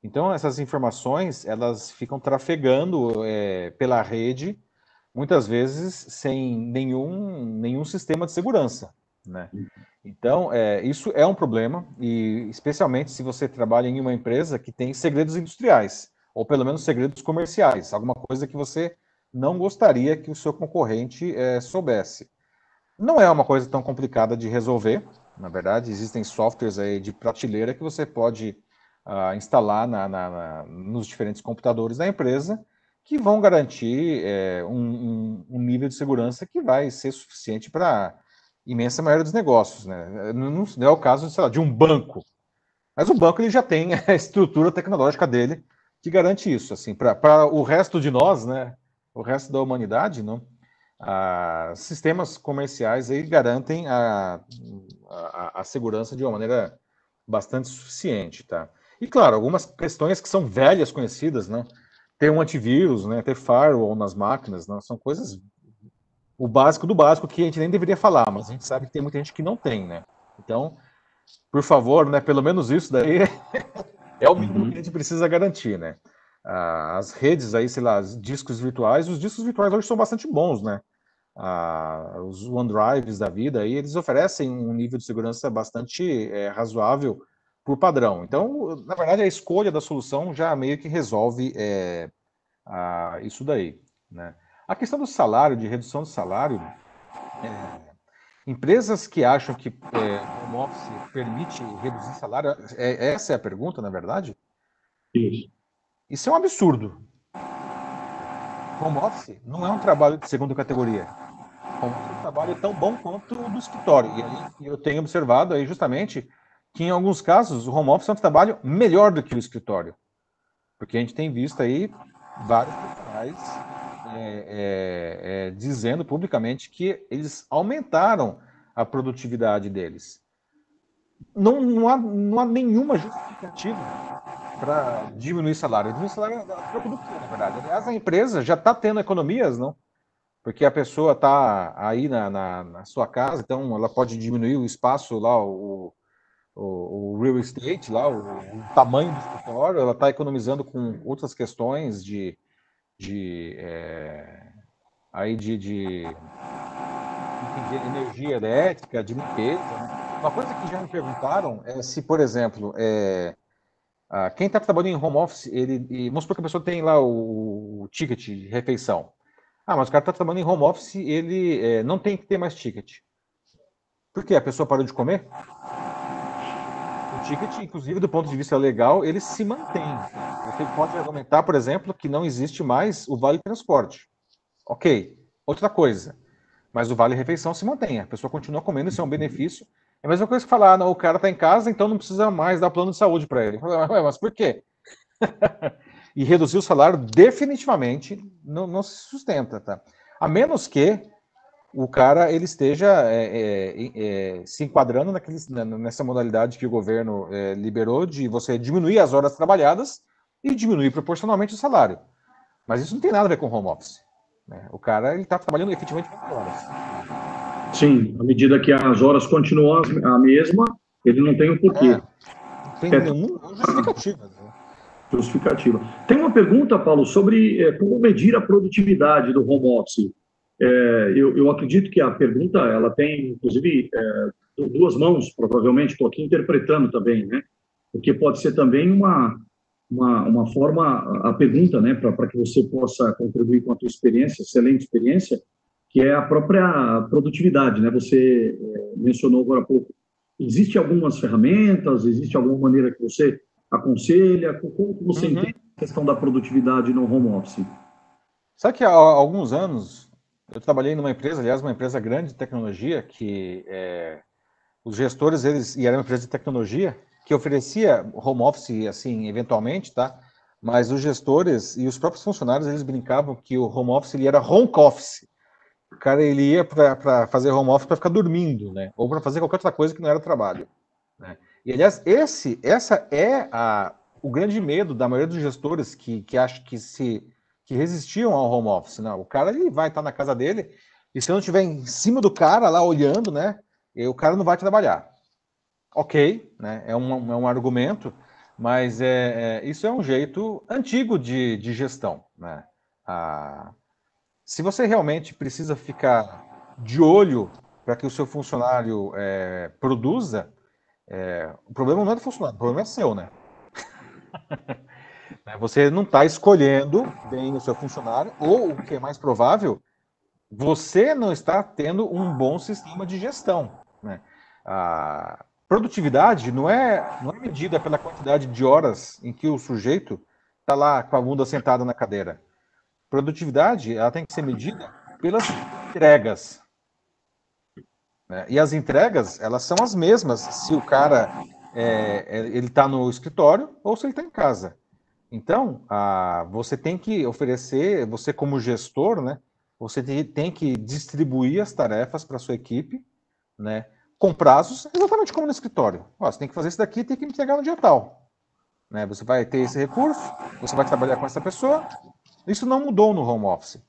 Então, essas informações, elas ficam trafegando é, pela rede, muitas vezes sem nenhum, nenhum sistema de segurança, né? Então, é, isso é um problema, e especialmente se você trabalha em uma empresa que tem segredos industriais, ou pelo menos segredos comerciais, alguma coisa que você não gostaria que o seu concorrente é, soubesse. Não é uma coisa tão complicada de resolver, na verdade, existem softwares aí de prateleira que você pode uh, instalar na, na, na, nos diferentes computadores da empresa que vão garantir é, um, um, nível de segurança que vai ser suficiente para a imensa maioria dos negócios. Né? Não, não, é o caso lá, de um banco, mas o banco ele já tem a estrutura tecnológica dele que garante isso. Assim, para o resto de nós, né, o resto da humanidade, não, ah, sistemas comerciais aí garantem a, a, a, segurança de uma maneira bastante suficiente, tá? E claro, algumas questões que são velhas conhecidas, né? Ter um antivírus, né? Ter firewall nas máquinas, né? São coisas o básico do básico que a gente nem deveria falar, mas a gente sabe que tem muita gente que não tem, né? Então, por favor, né? Pelo menos isso daí é o mínimo uhum. que a gente precisa garantir, né? as redes aí, sei lá, discos virtuais, os discos virtuais hoje são bastante bons, né? Ah, os OneDrives da vida aí, eles oferecem um nível de segurança bastante é, razoável por padrão. Então, na verdade, a escolha da solução já meio que resolve é, a, isso daí, né? A questão do salário, de redução do salário, é, Empresas que acham que é, home office permite reduzir salário, é, essa é a pergunta, na verdade?
Isso.
Isso é um absurdo. Home office não é um trabalho de segunda categoria. Home office é um trabalho tão bom quanto o do escritório. E aí eu tenho observado aí justamente que em alguns casos o home office é um trabalho melhor do que o escritório. Porque a gente tem visto aí vários profissionais é, é, é, dizendo publicamente que eles aumentaram a produtividade deles. Não, não, há, não há nenhuma justificativa para diminuir salário. Diminuir salário é troco do na verdade? Aliás, a empresa já está tendo economias, não? Porque a pessoa está aí na, na, na, sua casa, então ela pode diminuir o espaço lá, o, o, o real estate, lá, o, o tamanho do escritório, ela está economizando com outras questões de, de é, aí de, de, de, energia elétrica, de limpeza. Né? Uma coisa que já me perguntaram é se, por exemplo, é, quem está trabalhando em home office, ele, e, vamos supor que a pessoa tem lá o, o ticket de refeição. Ah, mas o cara está trabalhando em home office, ele é, não tem que ter mais ticket. Por quê? A pessoa parou de comer? Ticket, inclusive do ponto de vista legal, ele se mantém. Você pode argumentar, por exemplo, que não existe mais o vale transporte. Ok. Outra coisa. Mas o vale refeição se mantém. A pessoa continua comendo, isso é um benefício. É a mesma coisa que falar, ah, não, o cara está em casa, então não precisa mais dar plano de saúde para ele. Mas por quê? e reduzir o salário definitivamente não, não se sustenta, tá? A menos que o cara ele esteja é, é, é, se enquadrando naquele, nessa modalidade que o governo é, liberou de você diminuir as horas trabalhadas e diminuir proporcionalmente o salário. Mas isso não tem nada a ver com home office. Né? O cara ele está trabalhando efetivamente 4 horas.
Sim, à medida que as horas continuam a mesma, ele não tem o um porquê. É,
não tem nenhuma justificativa. Né?
Justificativa. Tem uma pergunta, Paulo, sobre é, como medir a produtividade do home office. É, eu, eu, acredito que a pergunta ela tem, inclusive, é, duas mãos, provavelmente, estou aqui interpretando também, né? Porque pode ser também uma, uma, uma forma, a pergunta, né, para que você possa contribuir com a tua experiência, excelente experiência, que é a própria produtividade, né? Você é, mencionou agora há pouco. Existe algumas ferramentas, existe alguma maneira que você aconselha? Como você uhum. entende a questão da produtividade no home office?
Sabe que há alguns anos eu trabalhei numa empresa, aliás, uma empresa grande de tecnologia, que é, os gestores, eles, e era uma empresa de tecnologia, que oferecia home office, assim, eventualmente, tá? Mas os gestores e os próprios funcionários, eles brincavam que o home office ele era home office. O cara, ele ia para fazer home office para ficar dormindo, né? Ou para fazer qualquer outra coisa que não era trabalho. Né? E, aliás, esse, essa é a, o grande medo da maioria dos gestores que, que acham que se que resistiam ao home office. Não, o cara ele vai estar na casa dele e se não estiver em cima do cara lá olhando, né, o cara não vai trabalhar. Ok, né, é um, é um argumento, mas é, é, isso é um jeito antigo de, de gestão. Né? Ah, se você realmente precisa ficar de olho para que o seu funcionário é, produza, é, o problema não é do funcionário, o problema é seu, né? Né? Você não está escolhendo bem o seu funcionário, ou o que é mais provável, você não está tendo um bom sistema de gestão. Né? A produtividade não é, não é medida pela quantidade de horas em que o sujeito está lá com a bunda sentada na cadeira. Produtividade ela tem que ser medida pelas entregas. Né? E as entregas elas são as mesmas se o cara é, ele está no escritório ou se ele está em casa. Então, a, você tem que oferecer, você como gestor, né, você tem que distribuir as tarefas para sua equipe, né, com prazos, exatamente como no escritório. Ó, você tem que fazer isso daqui tem que entregar no dia tal. Né, você vai ter esse recurso, você vai trabalhar com essa pessoa. Isso não mudou no home office.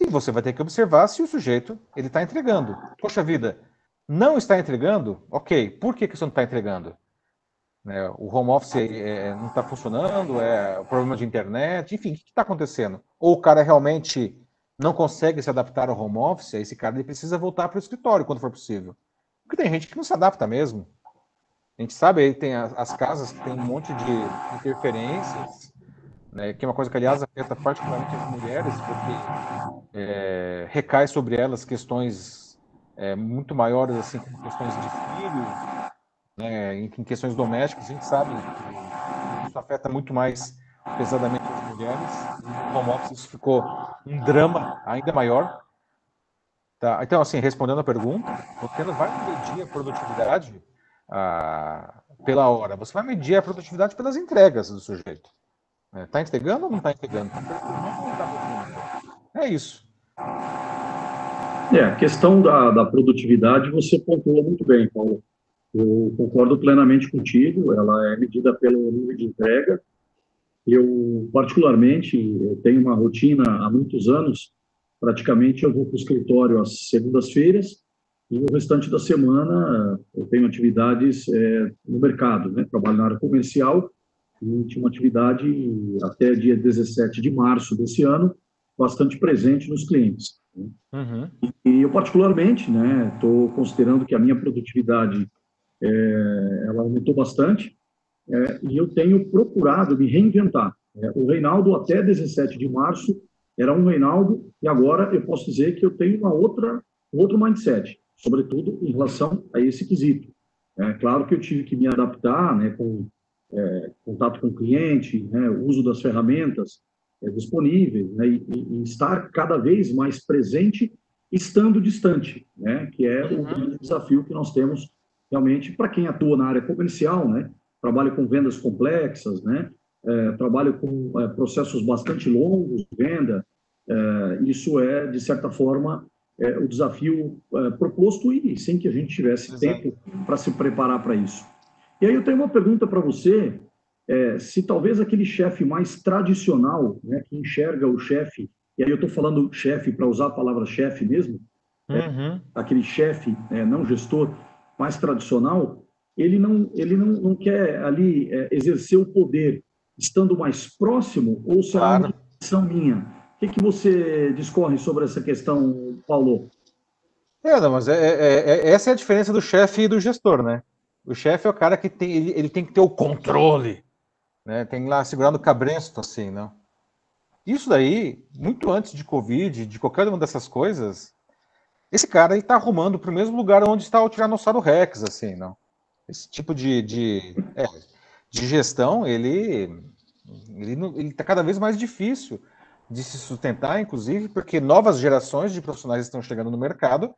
E você vai ter que observar se o sujeito ele está entregando. Poxa vida, não está entregando? Ok, por que, que você não está entregando? Né? O home office é, é não está funcionando, é problema de internet, enfim, o que está acontecendo? Ou o cara realmente não consegue se adaptar ao home office, esse cara ele precisa voltar para o escritório quando for possível. Porque tem gente que não se adapta mesmo. A gente sabe aí tem as, as casas que tem um monte de interferências, né, que é uma coisa que, aliás, afeta particularmente as mulheres, porque é, recai sobre elas questões é, muito maiores, assim, com questões de filho, né, em, questões domésticas, a gente sabe que isso afeta muito mais pesadamente as mulheres. No home office isso ficou um drama ainda maior. Tá? Então, assim, respondendo a pergunta, você não vai medir a produtividade ah, pela hora, você vai medir a produtividade pelas entregas do sujeito. Está é, entregando ou não está entregando? É isso.
É, a questão da, da produtividade você pontuou muito bem, Paulo. Eu concordo plenamente contigo, ela é medida pelo número de entrega. Eu, particularmente, eu tenho uma rotina há muitos anos, praticamente eu vou para o escritório às segundas-feiras e o restante da semana eu tenho atividades é, no mercado, né? trabalho na área comercial e tinha uma atividade até dia 17 de março desse ano, bastante presente nos clientes. Né? Uhum. E, e, eu, particularmente, estou né, considerando que a minha produtividade é, ela aumentou bastante é, e eu tenho procurado me reinventar. É, o Reinaldo, até 17 de março, era um Reinaldo, e agora eu posso dizer que eu tenho uma outra, um outro mindset, sobretudo em relação a esse quesito. É claro que eu tive que me adaptar, né, com é, contato com o cliente, né, uso das ferramentas é, disponíveis, né, e, e, estar cada vez mais presente, estando distante, né, que é o uhum. desafio que nós temos realmente para quem atua na área comercial, né, trabalha com vendas complexas, né, é, trabalha com é, processos bastante longos de venda, é, isso é, de certa forma, é, o desafio é, proposto e sem que a gente tivesse Exato. tempo para se preparar para isso. E aí eu tenho uma pergunta para você, é, se talvez aquele chefe mais tradicional, né, que enxerga o chefe, e aí eu estou falando chefe para usar a palavra chefe mesmo, né, uhum. aquele chefe, é, não gestor, mais tradicional, ele não, ele não, não quer ali é, exercer o poder estando mais próximo ou se claro. é uma questão minha? O que, que você discorre sobre essa questão, Paulo?
É, não, mas é, é, é, essa é a diferença do chefe e do gestor, né? O chefe é o cara que tem, ele, ele, tem que ter o controle, né? Tem lá segurando o cabresto, assim, não? Isso daí, muito antes de Covid, de qualquer uma dessas coisas, esse cara ele tá arrumando para o mesmo lugar onde está o Tiranossauro Rex, assim, não? Esse tipo de, de, é, de gestão, ele ele ele está cada vez mais difícil de se sustentar, inclusive, porque novas gerações de profissionais estão chegando no mercado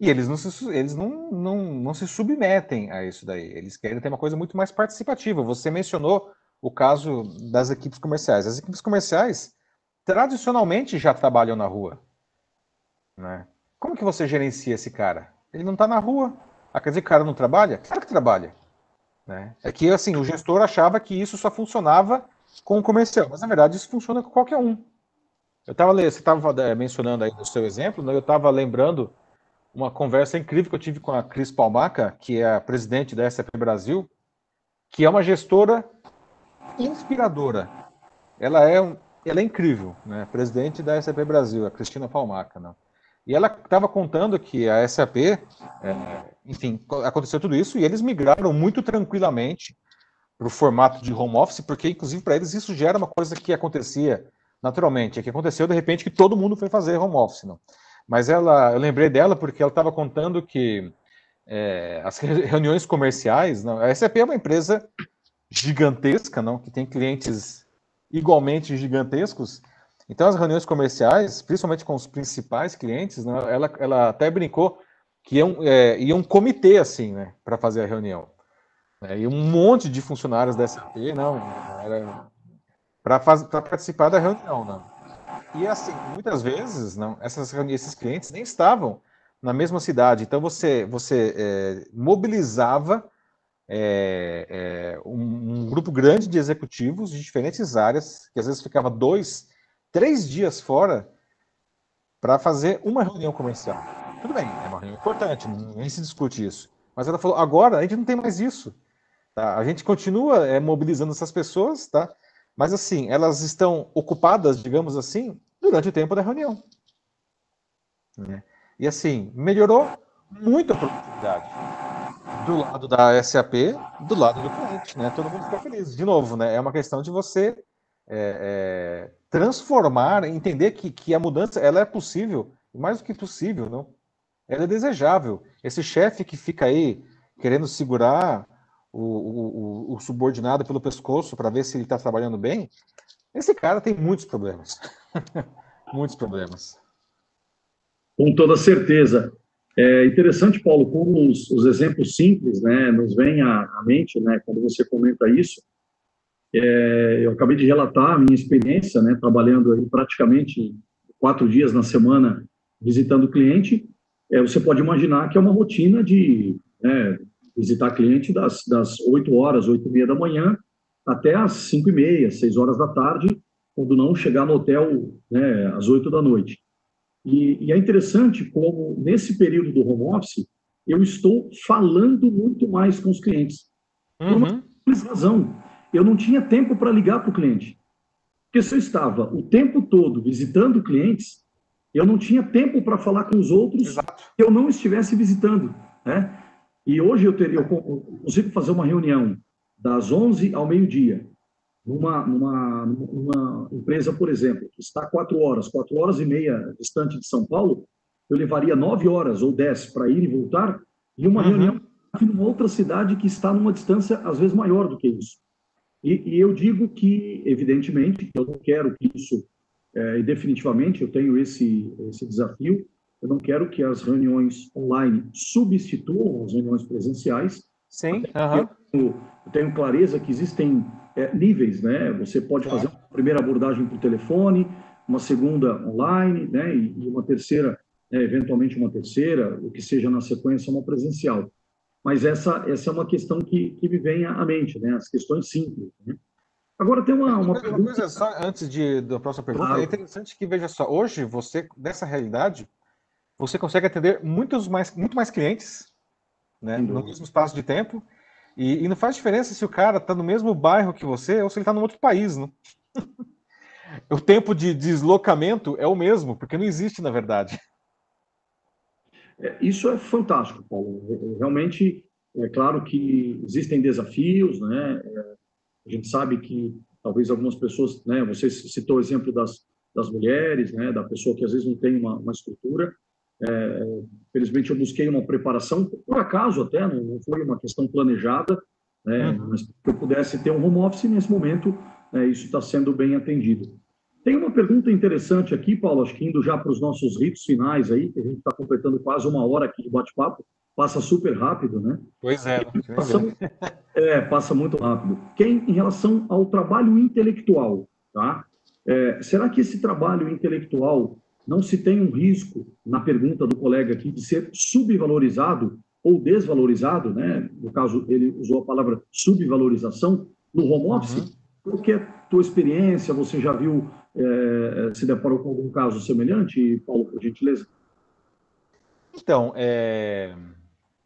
e eles não se, eles não, não, não se submetem a isso daí. Eles querem ter uma coisa muito mais participativa. Você mencionou o caso das equipes comerciais. As equipes comerciais tradicionalmente já trabalham na rua. Né? Como que você gerencia esse cara? Ele não está na rua. Ah, quer dizer que o cara não trabalha? Claro que trabalha. Né? É que assim, o gestor achava que isso só funcionava com o comercial, mas na verdade isso funciona com qualquer um. Eu estava você estava é, mencionando aí no seu exemplo, né? eu estava lembrando uma conversa incrível que eu tive com a Cris Palmaca, que é a presidente da SAP Brasil, que é uma gestora inspiradora. Ela é, ela é incrível, né? Presidente da SAP Brasil, a Cristina Palmaca, né? E ela estava contando que a SAP, é, enfim, aconteceu tudo isso e eles migraram muito tranquilamente para o formato de home office, porque inclusive para eles isso gera uma coisa que acontecia naturalmente, é que aconteceu de repente que todo mundo foi fazer home office, não? Mas ela, eu lembrei dela porque ela estava contando que é, as reuniões comerciais, não, a SAP é uma empresa gigantesca, não, que tem clientes igualmente gigantescos. Então as reuniões comerciais, principalmente com os principais clientes, não, ela, ela até brincou que iam, é, ia um comitê assim, né, para fazer a reunião. É, e um monte de funcionários da SAP, não, para participar da reunião, não. E assim, muitas vezes, não, essas, esses clientes nem estavam na mesma cidade. Então você, você é, mobilizava é, é, um, um, grupo grande de executivos de diferentes áreas, que às vezes ficava dois, três dias fora, para fazer uma reunião comercial. Tudo bem, é uma reunião importante, nem se discute isso. Mas ela falou: agora a gente não tem mais isso. Tá? A gente continua é, mobilizando essas pessoas, tá? Mas assim, elas estão ocupadas, digamos assim, durante o tempo da reunião. Né? E assim, melhorou muito a produtividade. Do lado da SAP, do lado do cliente, né? Todo mundo fica feliz. De novo, né? É uma questão de você é, é, transformar, entender que, que a mudança ela é possível, mais do que possível, não? ela é desejável. Esse chefe que fica aí querendo segurar o, o, o subordinado pelo pescoço para ver se ele está trabalhando bem, esse cara tem muitos problemas. muitos problemas.
Com toda certeza. É interessante, Paulo, como os, os exemplos simples né, nos vêm à, à, mente né, quando você comenta isso. É, eu acabei de relatar a minha experiência, né, trabalhando aí praticamente quatro dias na semana visitando o cliente. É, você pode imaginar que é uma rotina de né, visitar cliente das, das 8 horas, 8 e meia da manhã, até às 5 e meia, 6 horas da tarde, quando não chegar no hotel né, às 8 da noite. E, e, é interessante como, nesse período do home office, eu estou falando muito mais com os clientes. Por uma uhum. razão. Eu não tinha tempo para ligar para o cliente. Porque se eu estava o tempo todo visitando clientes, eu não tinha tempo para falar com os outros Exato. que eu não estivesse visitando. Né? E hoje eu, teria, eu consigo fazer uma reunião das 11 ao meio-dia, numa, numa, numa empresa, por exemplo, que está quatro horas, quatro horas e meia distante de São Paulo, eu levaria nove horas ou dez para ir e voltar, e uma uhum. reunião em uma outra cidade que está numa distância, às vezes, maior do que isso. E, e eu digo que, evidentemente, eu não quero que isso, é, e definitivamente eu tenho esse, esse desafio, eu não quero que as reuniões online substituam as reuniões presenciais.
Sim.
Uhum. Eu, eu, tenho clareza que existem é, níveis, né? Você pode fazer uma primeira abordagem por telefone, uma segunda online, né? E, e uma terceira, né, eventualmente uma terceira, o que seja na sequência, uma presencial. Mas essa, essa é uma questão que, que me vem à mente, né? As questões simples. Né? Agora tem uma, uma,
uma coisa só antes de da próxima pergunta. Ah, é interessante que veja só, hoje você dessa realidade você consegue atender muitos mais, muito mais clientes né, no mesmo espaço de tempo. E, e, não faz diferença se o cara está no mesmo bairro que você ou se ele está em outro país. Né? o tempo de deslocamento é o mesmo, porque não existe, na verdade.
É, isso é fantástico, Paulo. Realmente, é claro que existem desafios, né? É, a gente sabe que talvez algumas pessoas, né? Você citou o exemplo das, das mulheres, né? Da pessoa que às vezes não tem uma, uma estrutura. É, felizmente eu busquei uma preparação, por acaso até, não, foi uma questão planejada, né, uhum. mas que eu pudesse ter um home office nesse momento, é, isso está sendo bem atendido. Tem uma pergunta interessante aqui, Paulo, acho que indo já para os nossos ritos finais aí, que a gente está completando quase uma hora aqui de bate-papo, passa super rápido, né?
Pois é.
Passa, é, passa muito rápido. Quem, em relação ao trabalho intelectual, tá? É, será que esse trabalho intelectual não se tem um risco, na pergunta do colega aqui, de ser subvalorizado ou desvalorizado, né? no caso, ele usou a palavra subvalorização, no home office, uhum. porque tua experiência, você já viu, é, se deparou com algum caso semelhante, Paulo, por gentileza?
Então, é...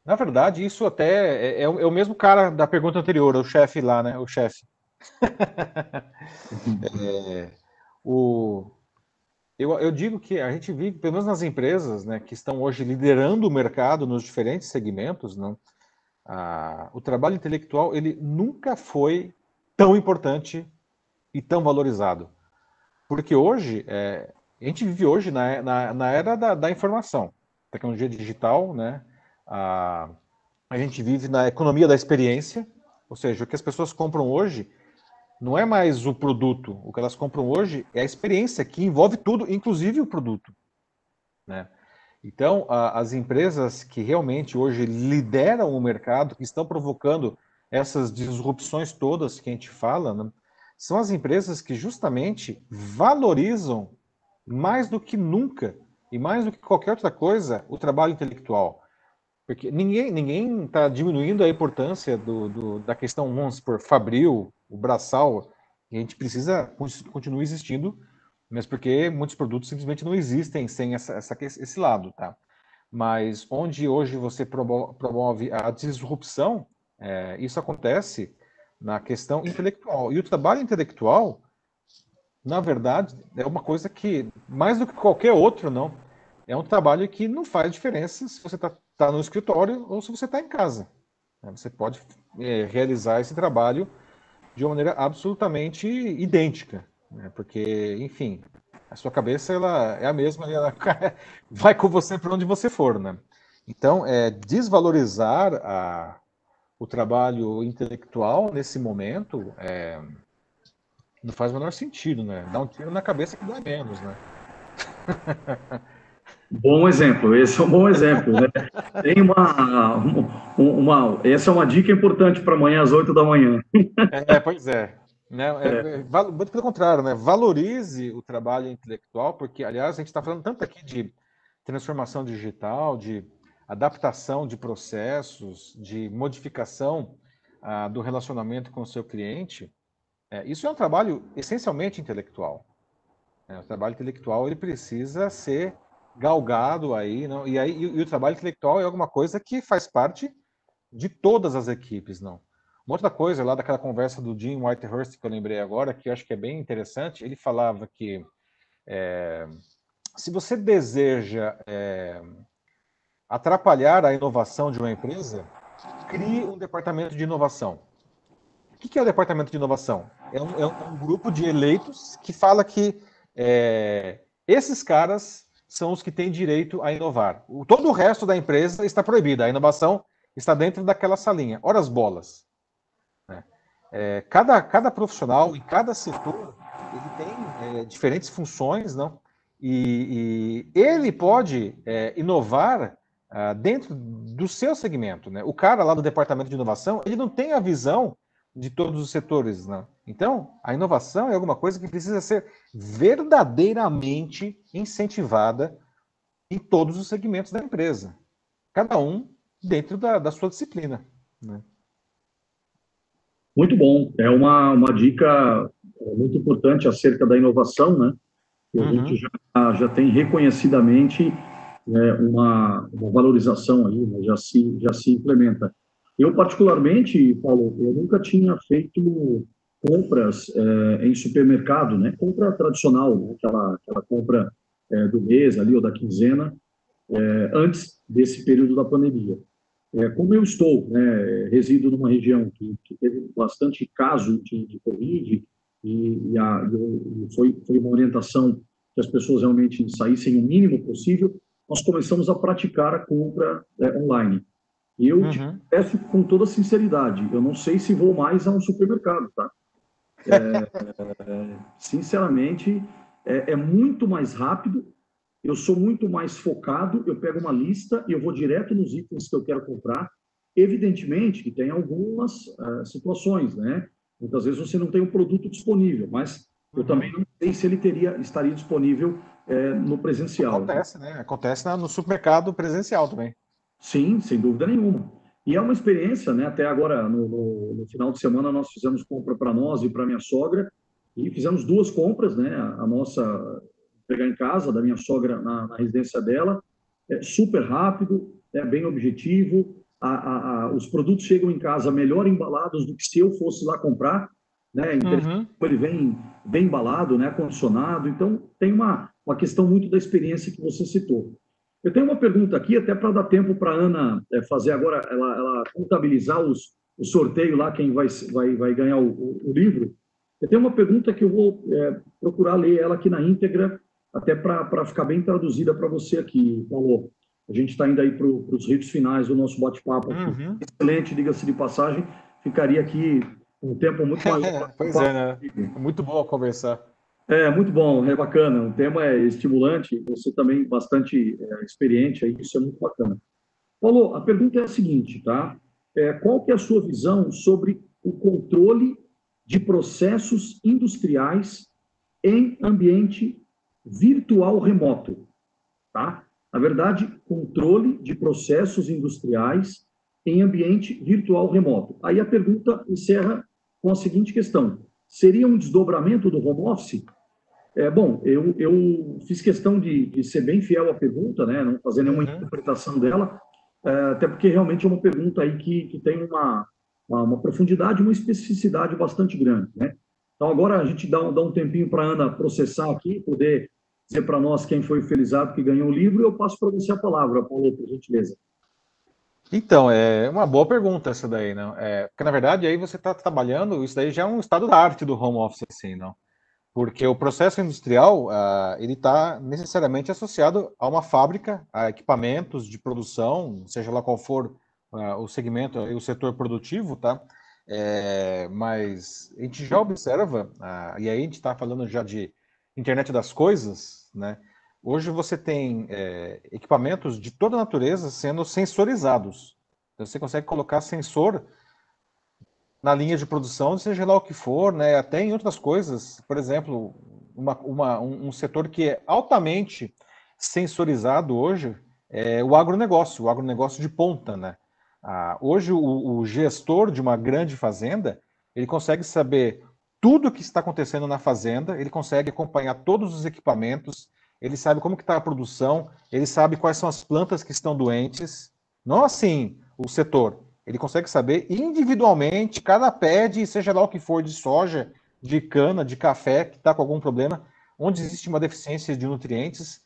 na verdade, isso até é, é, o mesmo cara da pergunta anterior, o chefe lá, né? O chefe. é... o eu, eu, digo que a gente vive, pelo menos nas empresas né, que estão hoje liderando o mercado nos diferentes segmentos, a, o trabalho intelectual ele nunca foi tão importante e tão valorizado. Porque hoje, é, a gente vive hoje na, na, na era da, da, informação, tecnologia digital, né, a, a gente vive na economia da experiência, ou seja, o que as pessoas compram hoje não é mais o produto. O que elas compram hoje é a experiência, que envolve tudo, inclusive o produto. Né? Então, a, as empresas que realmente hoje lideram o mercado, que estão provocando essas disrupções todas que a gente fala, né, são as empresas que justamente valorizam mais do que nunca e mais do que qualquer outra coisa o trabalho intelectual. Porque ninguém ninguém está diminuindo a importância do, do, da questão, vamos por Fabril, o braçal, a gente precisa continuar existindo, mas porque muitos produtos simplesmente não existem sem essa, essa, esse lado, tá? Mas onde hoje você promove a disrupção, é, isso acontece na questão intelectual. E o trabalho intelectual, na verdade, é uma coisa que, mais do que qualquer outro, não, é um trabalho que não faz diferença se você está tá no escritório ou se você está em casa. Você pode é, realizar esse trabalho de uma maneira absolutamente idêntica, né? porque, enfim, a sua cabeça ela é a mesma, ela vai com você para onde você for, né? Então, é, desvalorizar a, o trabalho intelectual nesse momento é, não faz o menor sentido, né? Dá um tiro na cabeça que dá menos, né?
Bom exemplo, esse é um bom exemplo. Né? Tem uma, uma, uma, Essa é uma dica importante para amanhã às 8 da manhã.
É, pois é. Né? É, é. Muito pelo contrário, né? valorize o trabalho intelectual, porque, aliás, a gente está falando tanto aqui de transformação digital, de adaptação de processos, de modificação ah, do relacionamento com o seu cliente. É, isso é um trabalho essencialmente intelectual. É, o trabalho intelectual ele precisa ser galgado aí, não? E aí e, e o trabalho intelectual é alguma coisa que faz parte de todas as equipes, não? Uma outra coisa lá daquela conversa do Jim Whitehurst que eu lembrei agora, que eu acho que é bem interessante, ele falava que é, se você deseja é, atrapalhar a inovação de uma empresa, crie um departamento de inovação. O que é o departamento de inovação? É um, é um grupo de eleitos que fala que é, esses caras são os que têm direito a inovar. O, todo o resto da empresa está proibido. A inovação está dentro daquela salinha. Ora as bolas. Né? É, cada, cada profissional em cada setor ele tem é, diferentes funções, não? E, e ele pode é, inovar ah, dentro do seu segmento. Né? O cara lá do departamento de inovação ele não tem a visão de todos os setores. Né? Então, a inovação é alguma coisa que precisa ser verdadeiramente incentivada em todos os segmentos da empresa, cada um dentro da, da sua disciplina. Né?
Muito bom. É uma, uma dica muito importante acerca da inovação, né? Que a uhum. gente já, já tem reconhecidamente né, uma, uma valorização aí, né? já, se, já se implementa. Eu, particularmente, Paulo, eu nunca tinha feito compras é, em supermercado, né? Compra tradicional, né? aquela, aquela compra é, do mês ali ou da quinzena, é, antes desse período da pandemia. É, como eu estou, né, resido numa região que, que teve bastante caso de, de Covid e, e, a, e foi, foi uma orientação que as pessoas realmente saíssem o mínimo possível, nós começamos a praticar a compra é, online. E eu uhum. te peço com toda sinceridade, eu não sei se vou mais a um supermercado, tá? É, sinceramente, é, é, muito mais rápido, eu sou muito mais focado, eu pego uma lista e eu vou direto nos itens que eu quero comprar. Evidentemente que tem algumas uh, situações, né? Muitas vezes você não tem o um produto disponível, mas eu uhum. também não sei se ele teria, estaria disponível é, no presencial.
Acontece, né? Acontece no supermercado presencial também.
Sim, sem dúvida nenhuma. E é uma experiência, né? Até agora, no, no, no final de semana, nós fizemos compra para nós e para minha sogra, e fizemos duas compras, né? A, nossa, pegar em casa, da minha sogra na, na residência dela, é super rápido, é bem objetivo, a, a, a, os produtos chegam em casa melhor embalados do que se eu fosse lá comprar, né? Uhum. Ele vem bem embalado, né? Condicionado, então tem uma, uma questão muito da experiência que você citou. Eu tenho uma pergunta aqui, até para dar tempo para a Ana é, fazer agora, ela, ela contabilizar os, o sorteio lá, quem vai, vai, vai ganhar o, o, o livro. Eu tenho uma pergunta que eu vou é, procurar ler ela aqui na íntegra, até para ficar bem traduzida para você aqui, Paulo. A gente está indo aí para os ritos finais do nosso bate-papo. Uhum. Excelente, diga-se de passagem. Ficaria aqui um tempo muito
maior. pois é, né? Muito bom conversar.
É, muito bom, é bacana. O tema é estimulante, você também bastante é, experiente, aí, isso é muito bacana. Paulo, a pergunta é a seguinte, tá? É, qual que é a sua visão sobre o controle de processos industriais em ambiente virtual remoto, tá? Na verdade, controle de processos industriais em ambiente virtual remoto. Aí a pergunta encerra com a seguinte questão: seria um desdobramento do home office? É, bom, eu, eu fiz questão de, de ser bem fiel à pergunta, né, não fazer nenhuma uhum. interpretação dela, é, até porque realmente é uma pergunta aí que, que tem uma, uma, uma profundidade, uma especificidade bastante grande, né? Então, agora a gente dá um, dá um tempinho para a Ana processar aqui, poder dizer para nós quem foi o felizado que ganhou o livro, e eu passo para você a palavra, Paulo, por gentileza.
Então, é uma boa pergunta essa daí, não? É, porque, na verdade, aí você está trabalhando, isso daí já é um estado da arte do home office, assim, não? Porque o processo industrial, uh, ele está necessariamente associado a uma fábrica, a equipamentos de produção, seja lá qual for uh, o segmento e o setor produtivo, tá? É, mas a gente já observa, uh, e aí a gente está falando já de internet das coisas, né? Hoje você tem é, equipamentos de toda natureza sendo sensorizados. Então, você consegue colocar sensor na linha de produção, seja lá o que for, né? até em outras coisas. Por exemplo, uma, uma, um, um setor que é altamente sensorizado hoje é o agronegócio, o agronegócio de ponta. Né? Ah, hoje, o, o gestor de uma grande fazenda, ele consegue saber tudo o que está acontecendo na fazenda, ele consegue acompanhar todos os equipamentos, ele sabe como que está a produção, ele sabe quais são as plantas que estão doentes, não assim o setor, ele consegue saber individualmente cada pé de, seja lá o que for, de soja, de cana, de café, que está com algum problema, onde existe uma deficiência de nutrientes.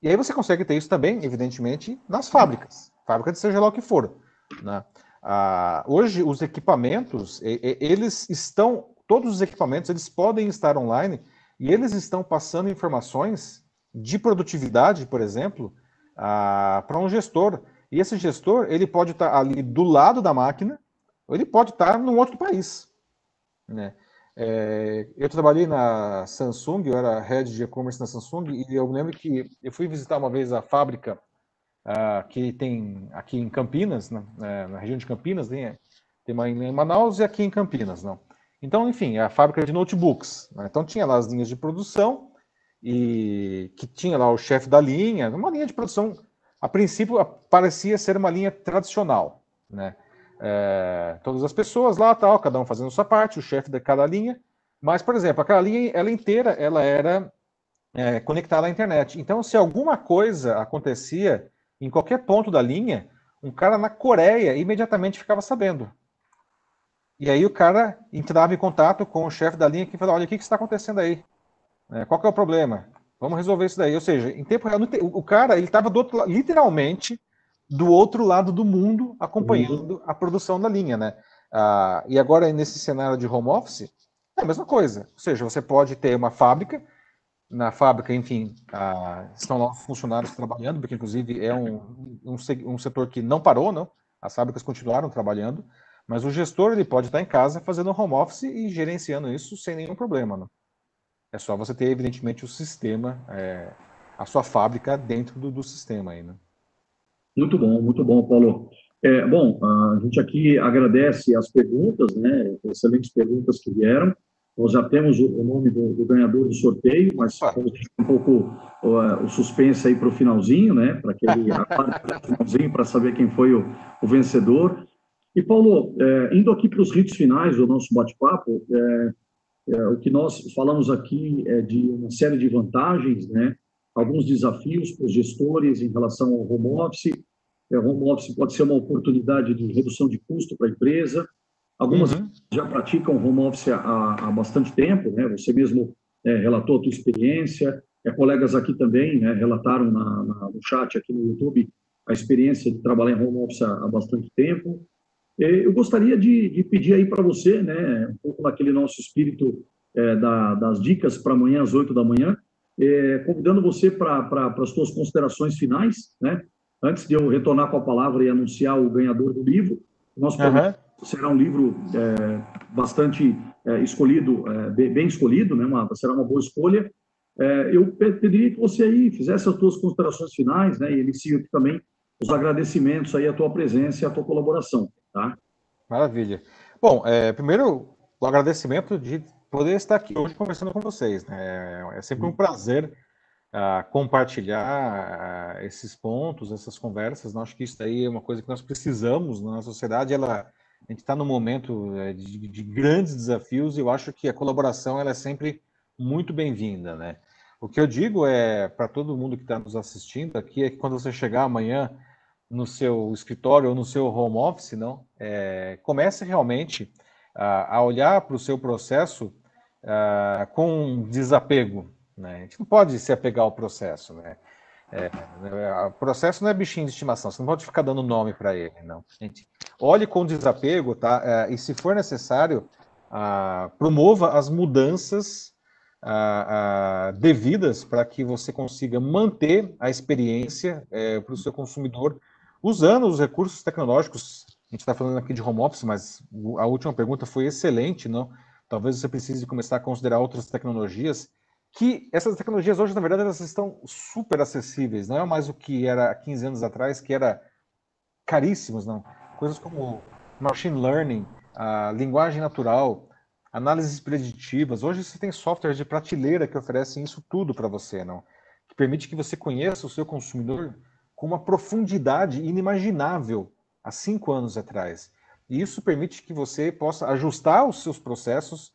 E aí você consegue ter isso também, evidentemente, nas fábricas. Fábrica de seja lá o que for. Né? Ah, hoje, os equipamentos, eles estão, todos os equipamentos, eles podem estar online e eles estão passando informações de produtividade, por exemplo, para um gestor. E esse gestor, ele pode estar ali do lado da máquina, ou ele pode estar num outro país. Né? É, eu trabalhei na Samsung, eu era head de e-commerce na Samsung, e eu lembro que eu fui visitar uma vez a fábrica uh, que tem aqui em Campinas, na, né, na região de Campinas, tem, tem uma em Manaus e aqui em Campinas. Não. Então, enfim, é a fábrica de notebooks. Né? Então, tinha lá as linhas de produção, e que tinha lá o chefe da linha, uma linha de produção a princípio parecia ser uma linha tradicional, né? É, todas as pessoas lá, tal, cada um fazendo sua parte, o chefe de cada linha. Mas, por exemplo, aquela linha, ela inteira, ela era é, conectada à internet. Então, se alguma coisa acontecia em qualquer ponto da linha, um cara na Coreia imediatamente ficava sabendo. E aí o cara entrava em contato com o chefe da linha que falava, olha, o que, que está acontecendo aí? É, qual que é o problema? Vamos resolver isso daí. Ou seja, em tempo real, o cara ele estava literalmente do outro lado do mundo acompanhando uhum. a produção da linha, né? Ah, e agora nesse cenário de home office é a mesma coisa. Ou seja, você pode ter uma fábrica, na fábrica, enfim, ah, estão lá os funcionários trabalhando, porque inclusive é um, um, um, setor que não parou, não? As fábricas continuaram trabalhando, mas o gestor ele pode estar em casa fazendo home office e gerenciando isso sem nenhum problema, não? É só você ter, evidentemente, o sistema, é, a sua fábrica dentro do, do sistema aí, né?
Muito bom, muito bom, Paulo. É, bom, a gente aqui agradece as perguntas, né? Excelentes perguntas que vieram. Nós já temos o, o nome do, do, ganhador do sorteio, mas ah. vamos um pouco o, o suspense aí para o finalzinho, né? Para aquele finalzinho para saber quem foi o, o vencedor. E Paulo, é, indo aqui para os ritos finais do nosso bate-papo, é, o que nós falamos aqui é de uma série de vantagens, né? alguns desafios para os gestores em relação ao home office. É, home office pode ser uma oportunidade de redução de custo para a empresa. Algumas uhum. já praticam home office há, há bastante tempo, né? Você mesmo é, relatou a tua experiência, é, colegas aqui também né, relataram na, na, no chat aqui no YouTube a experiência de trabalhar em home office há, há bastante tempo. É, eu gostaria de, de pedir aí para você, né, um pouco naquele nosso espírito é, da, das dicas para amanhã às 8 da manhã, é, convidando você para as suas considerações finais, né, antes de eu retornar com a palavra e anunciar o ganhador do livro. Nosso uhum. será um livro é, bastante é, escolhido, é, bem escolhido, né, uma, será uma boa escolha. eu pediria que você aí fizesse as suas considerações finais, né, e inicie aqui também os agradecimentos aí à tua presença e à tua colaboração. Tá?
Maravilha. Bom, é, primeiro, o agradecimento de poder estar aqui hoje conversando com vocês. Né? É sempre um prazer uh, compartilhar uh, esses pontos, essas conversas. Né? Acho que isso aí é uma coisa que nós precisamos na sociedade. Ela, a gente está num momento é, de, de, grandes desafios e eu acho que a colaboração ela é sempre muito bem-vinda. Né? O que eu digo é para todo mundo que está nos assistindo aqui é que quando você chegar amanhã no seu escritório ou no seu home office, não? É, comece realmente a, a olhar para o seu processo uh, com desapego. Né? A gente não pode se apegar ao processo. Né? É, o processo não é bichinho de estimação, você não pode ficar dando nome para ele, não. Gente, olhe com desapego, tá? É, e se for necessário, uh, promova as mudanças ah, ah, devidas para que você consiga manter a experiência é, para o seu consumidor usando os recursos tecnológicos. A gente está falando aqui de home office, mas a última pergunta foi excelente, não? Talvez você precise começar a considerar outras tecnologias que essas tecnologias hoje, na verdade, elas estão super acessíveis, não é mais o que era há 15 anos atrás, que era caríssimos, não. Coisas como machine learning, a linguagem natural, análises preditivas. Hoje você tem softwares de prateleira que oferecem isso tudo para você, não? Que permite que você conheça o seu consumidor com uma profundidade inimaginável há cinco anos atrás. E isso permite que você possa ajustar os seus processos,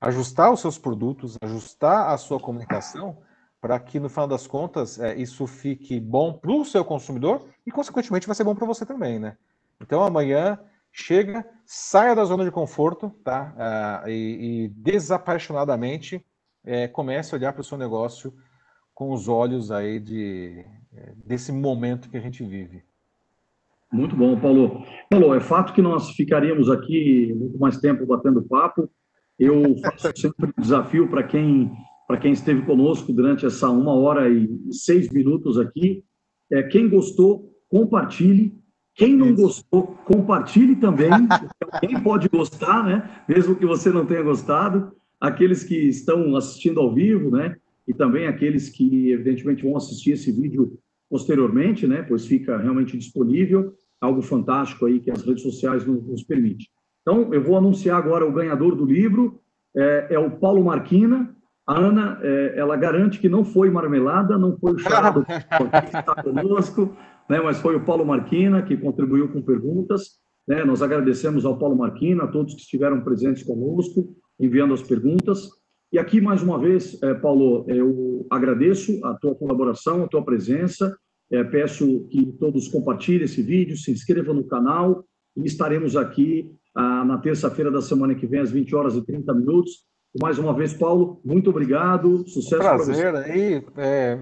ajustar os seus produtos, ajustar a sua comunicação para que, no final das contas, é, isso fique bom para o seu consumidor e, consequentemente, vai ser bom para você também, né? Então, amanhã, chega, saia da zona de conforto, tá? Uh, e, e, desapaixonadamente é, comece a olhar para o seu negócio com os olhos aí de, desse momento que a gente vive.
Muito bom, Paulo. Paulo, é fato que nós ficaríamos aqui muito mais tempo batendo papo. Eu faço sempre um desafio para quem para quem esteve conosco durante essa uma hora e seis minutos aqui. É, quem gostou, compartilhe. Quem não gostou, compartilhe também. Quem pode gostar, né? Mesmo que você não tenha gostado. Aqueles que estão assistindo ao vivo, né? E também aqueles que, evidentemente, vão assistir esse vídeo posteriormente, né? Pois fica realmente disponível. Algo fantástico aí que as redes sociais nos, nos permitem. Então, eu vou anunciar agora o ganhador do livro. É, é o Paulo Marquina. A Ana, é, ela garante que não foi marmelada, não foi o charado que está conosco né, mas foi o Paulo Marquina que contribuiu com perguntas. Né, nós agradecemos ao Paulo Marquina, a todos que estiveram presentes conosco, enviando as perguntas. E aqui, mais uma vez, é, Paulo, eu agradeço a tua colaboração, a tua presença. É, peço que todos compartilhem esse vídeo, se inscrevam no canal e estaremos aqui ah, na terça-feira da semana que vem, às 20 horas e 30 minutos. Mais uma vez, Paulo, muito obrigado. Sucesso
para você. Prazer. É,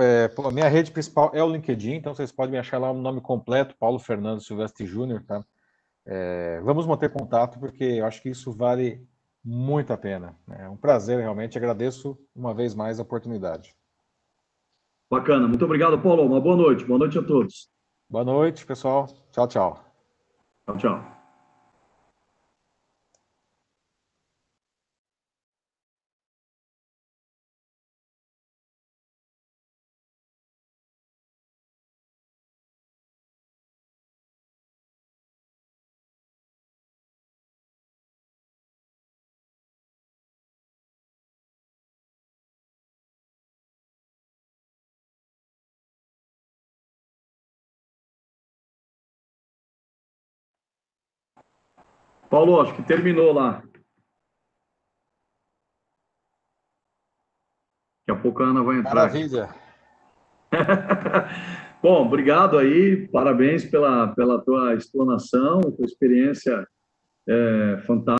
é, minha rede principal é o LinkedIn, então vocês podem me achar lá o nome completo, Paulo Fernando Silvestre Júnior, tá? É, vamos manter contato, porque eu acho que isso vale muito a pena. É um prazer, realmente. Agradeço uma vez mais a oportunidade.
Bacana. Muito obrigado, Paulo. Uma boa noite. Boa noite a todos.
Boa noite, pessoal. Tchau, tchau.
Tchau, tchau. Paulo, acho que terminou lá. Daqui a pouco a Ana vai entrar.
Maravilha.
Bom, obrigado aí, parabéns pela, pela tua explanação, tua experiência é, fantástica.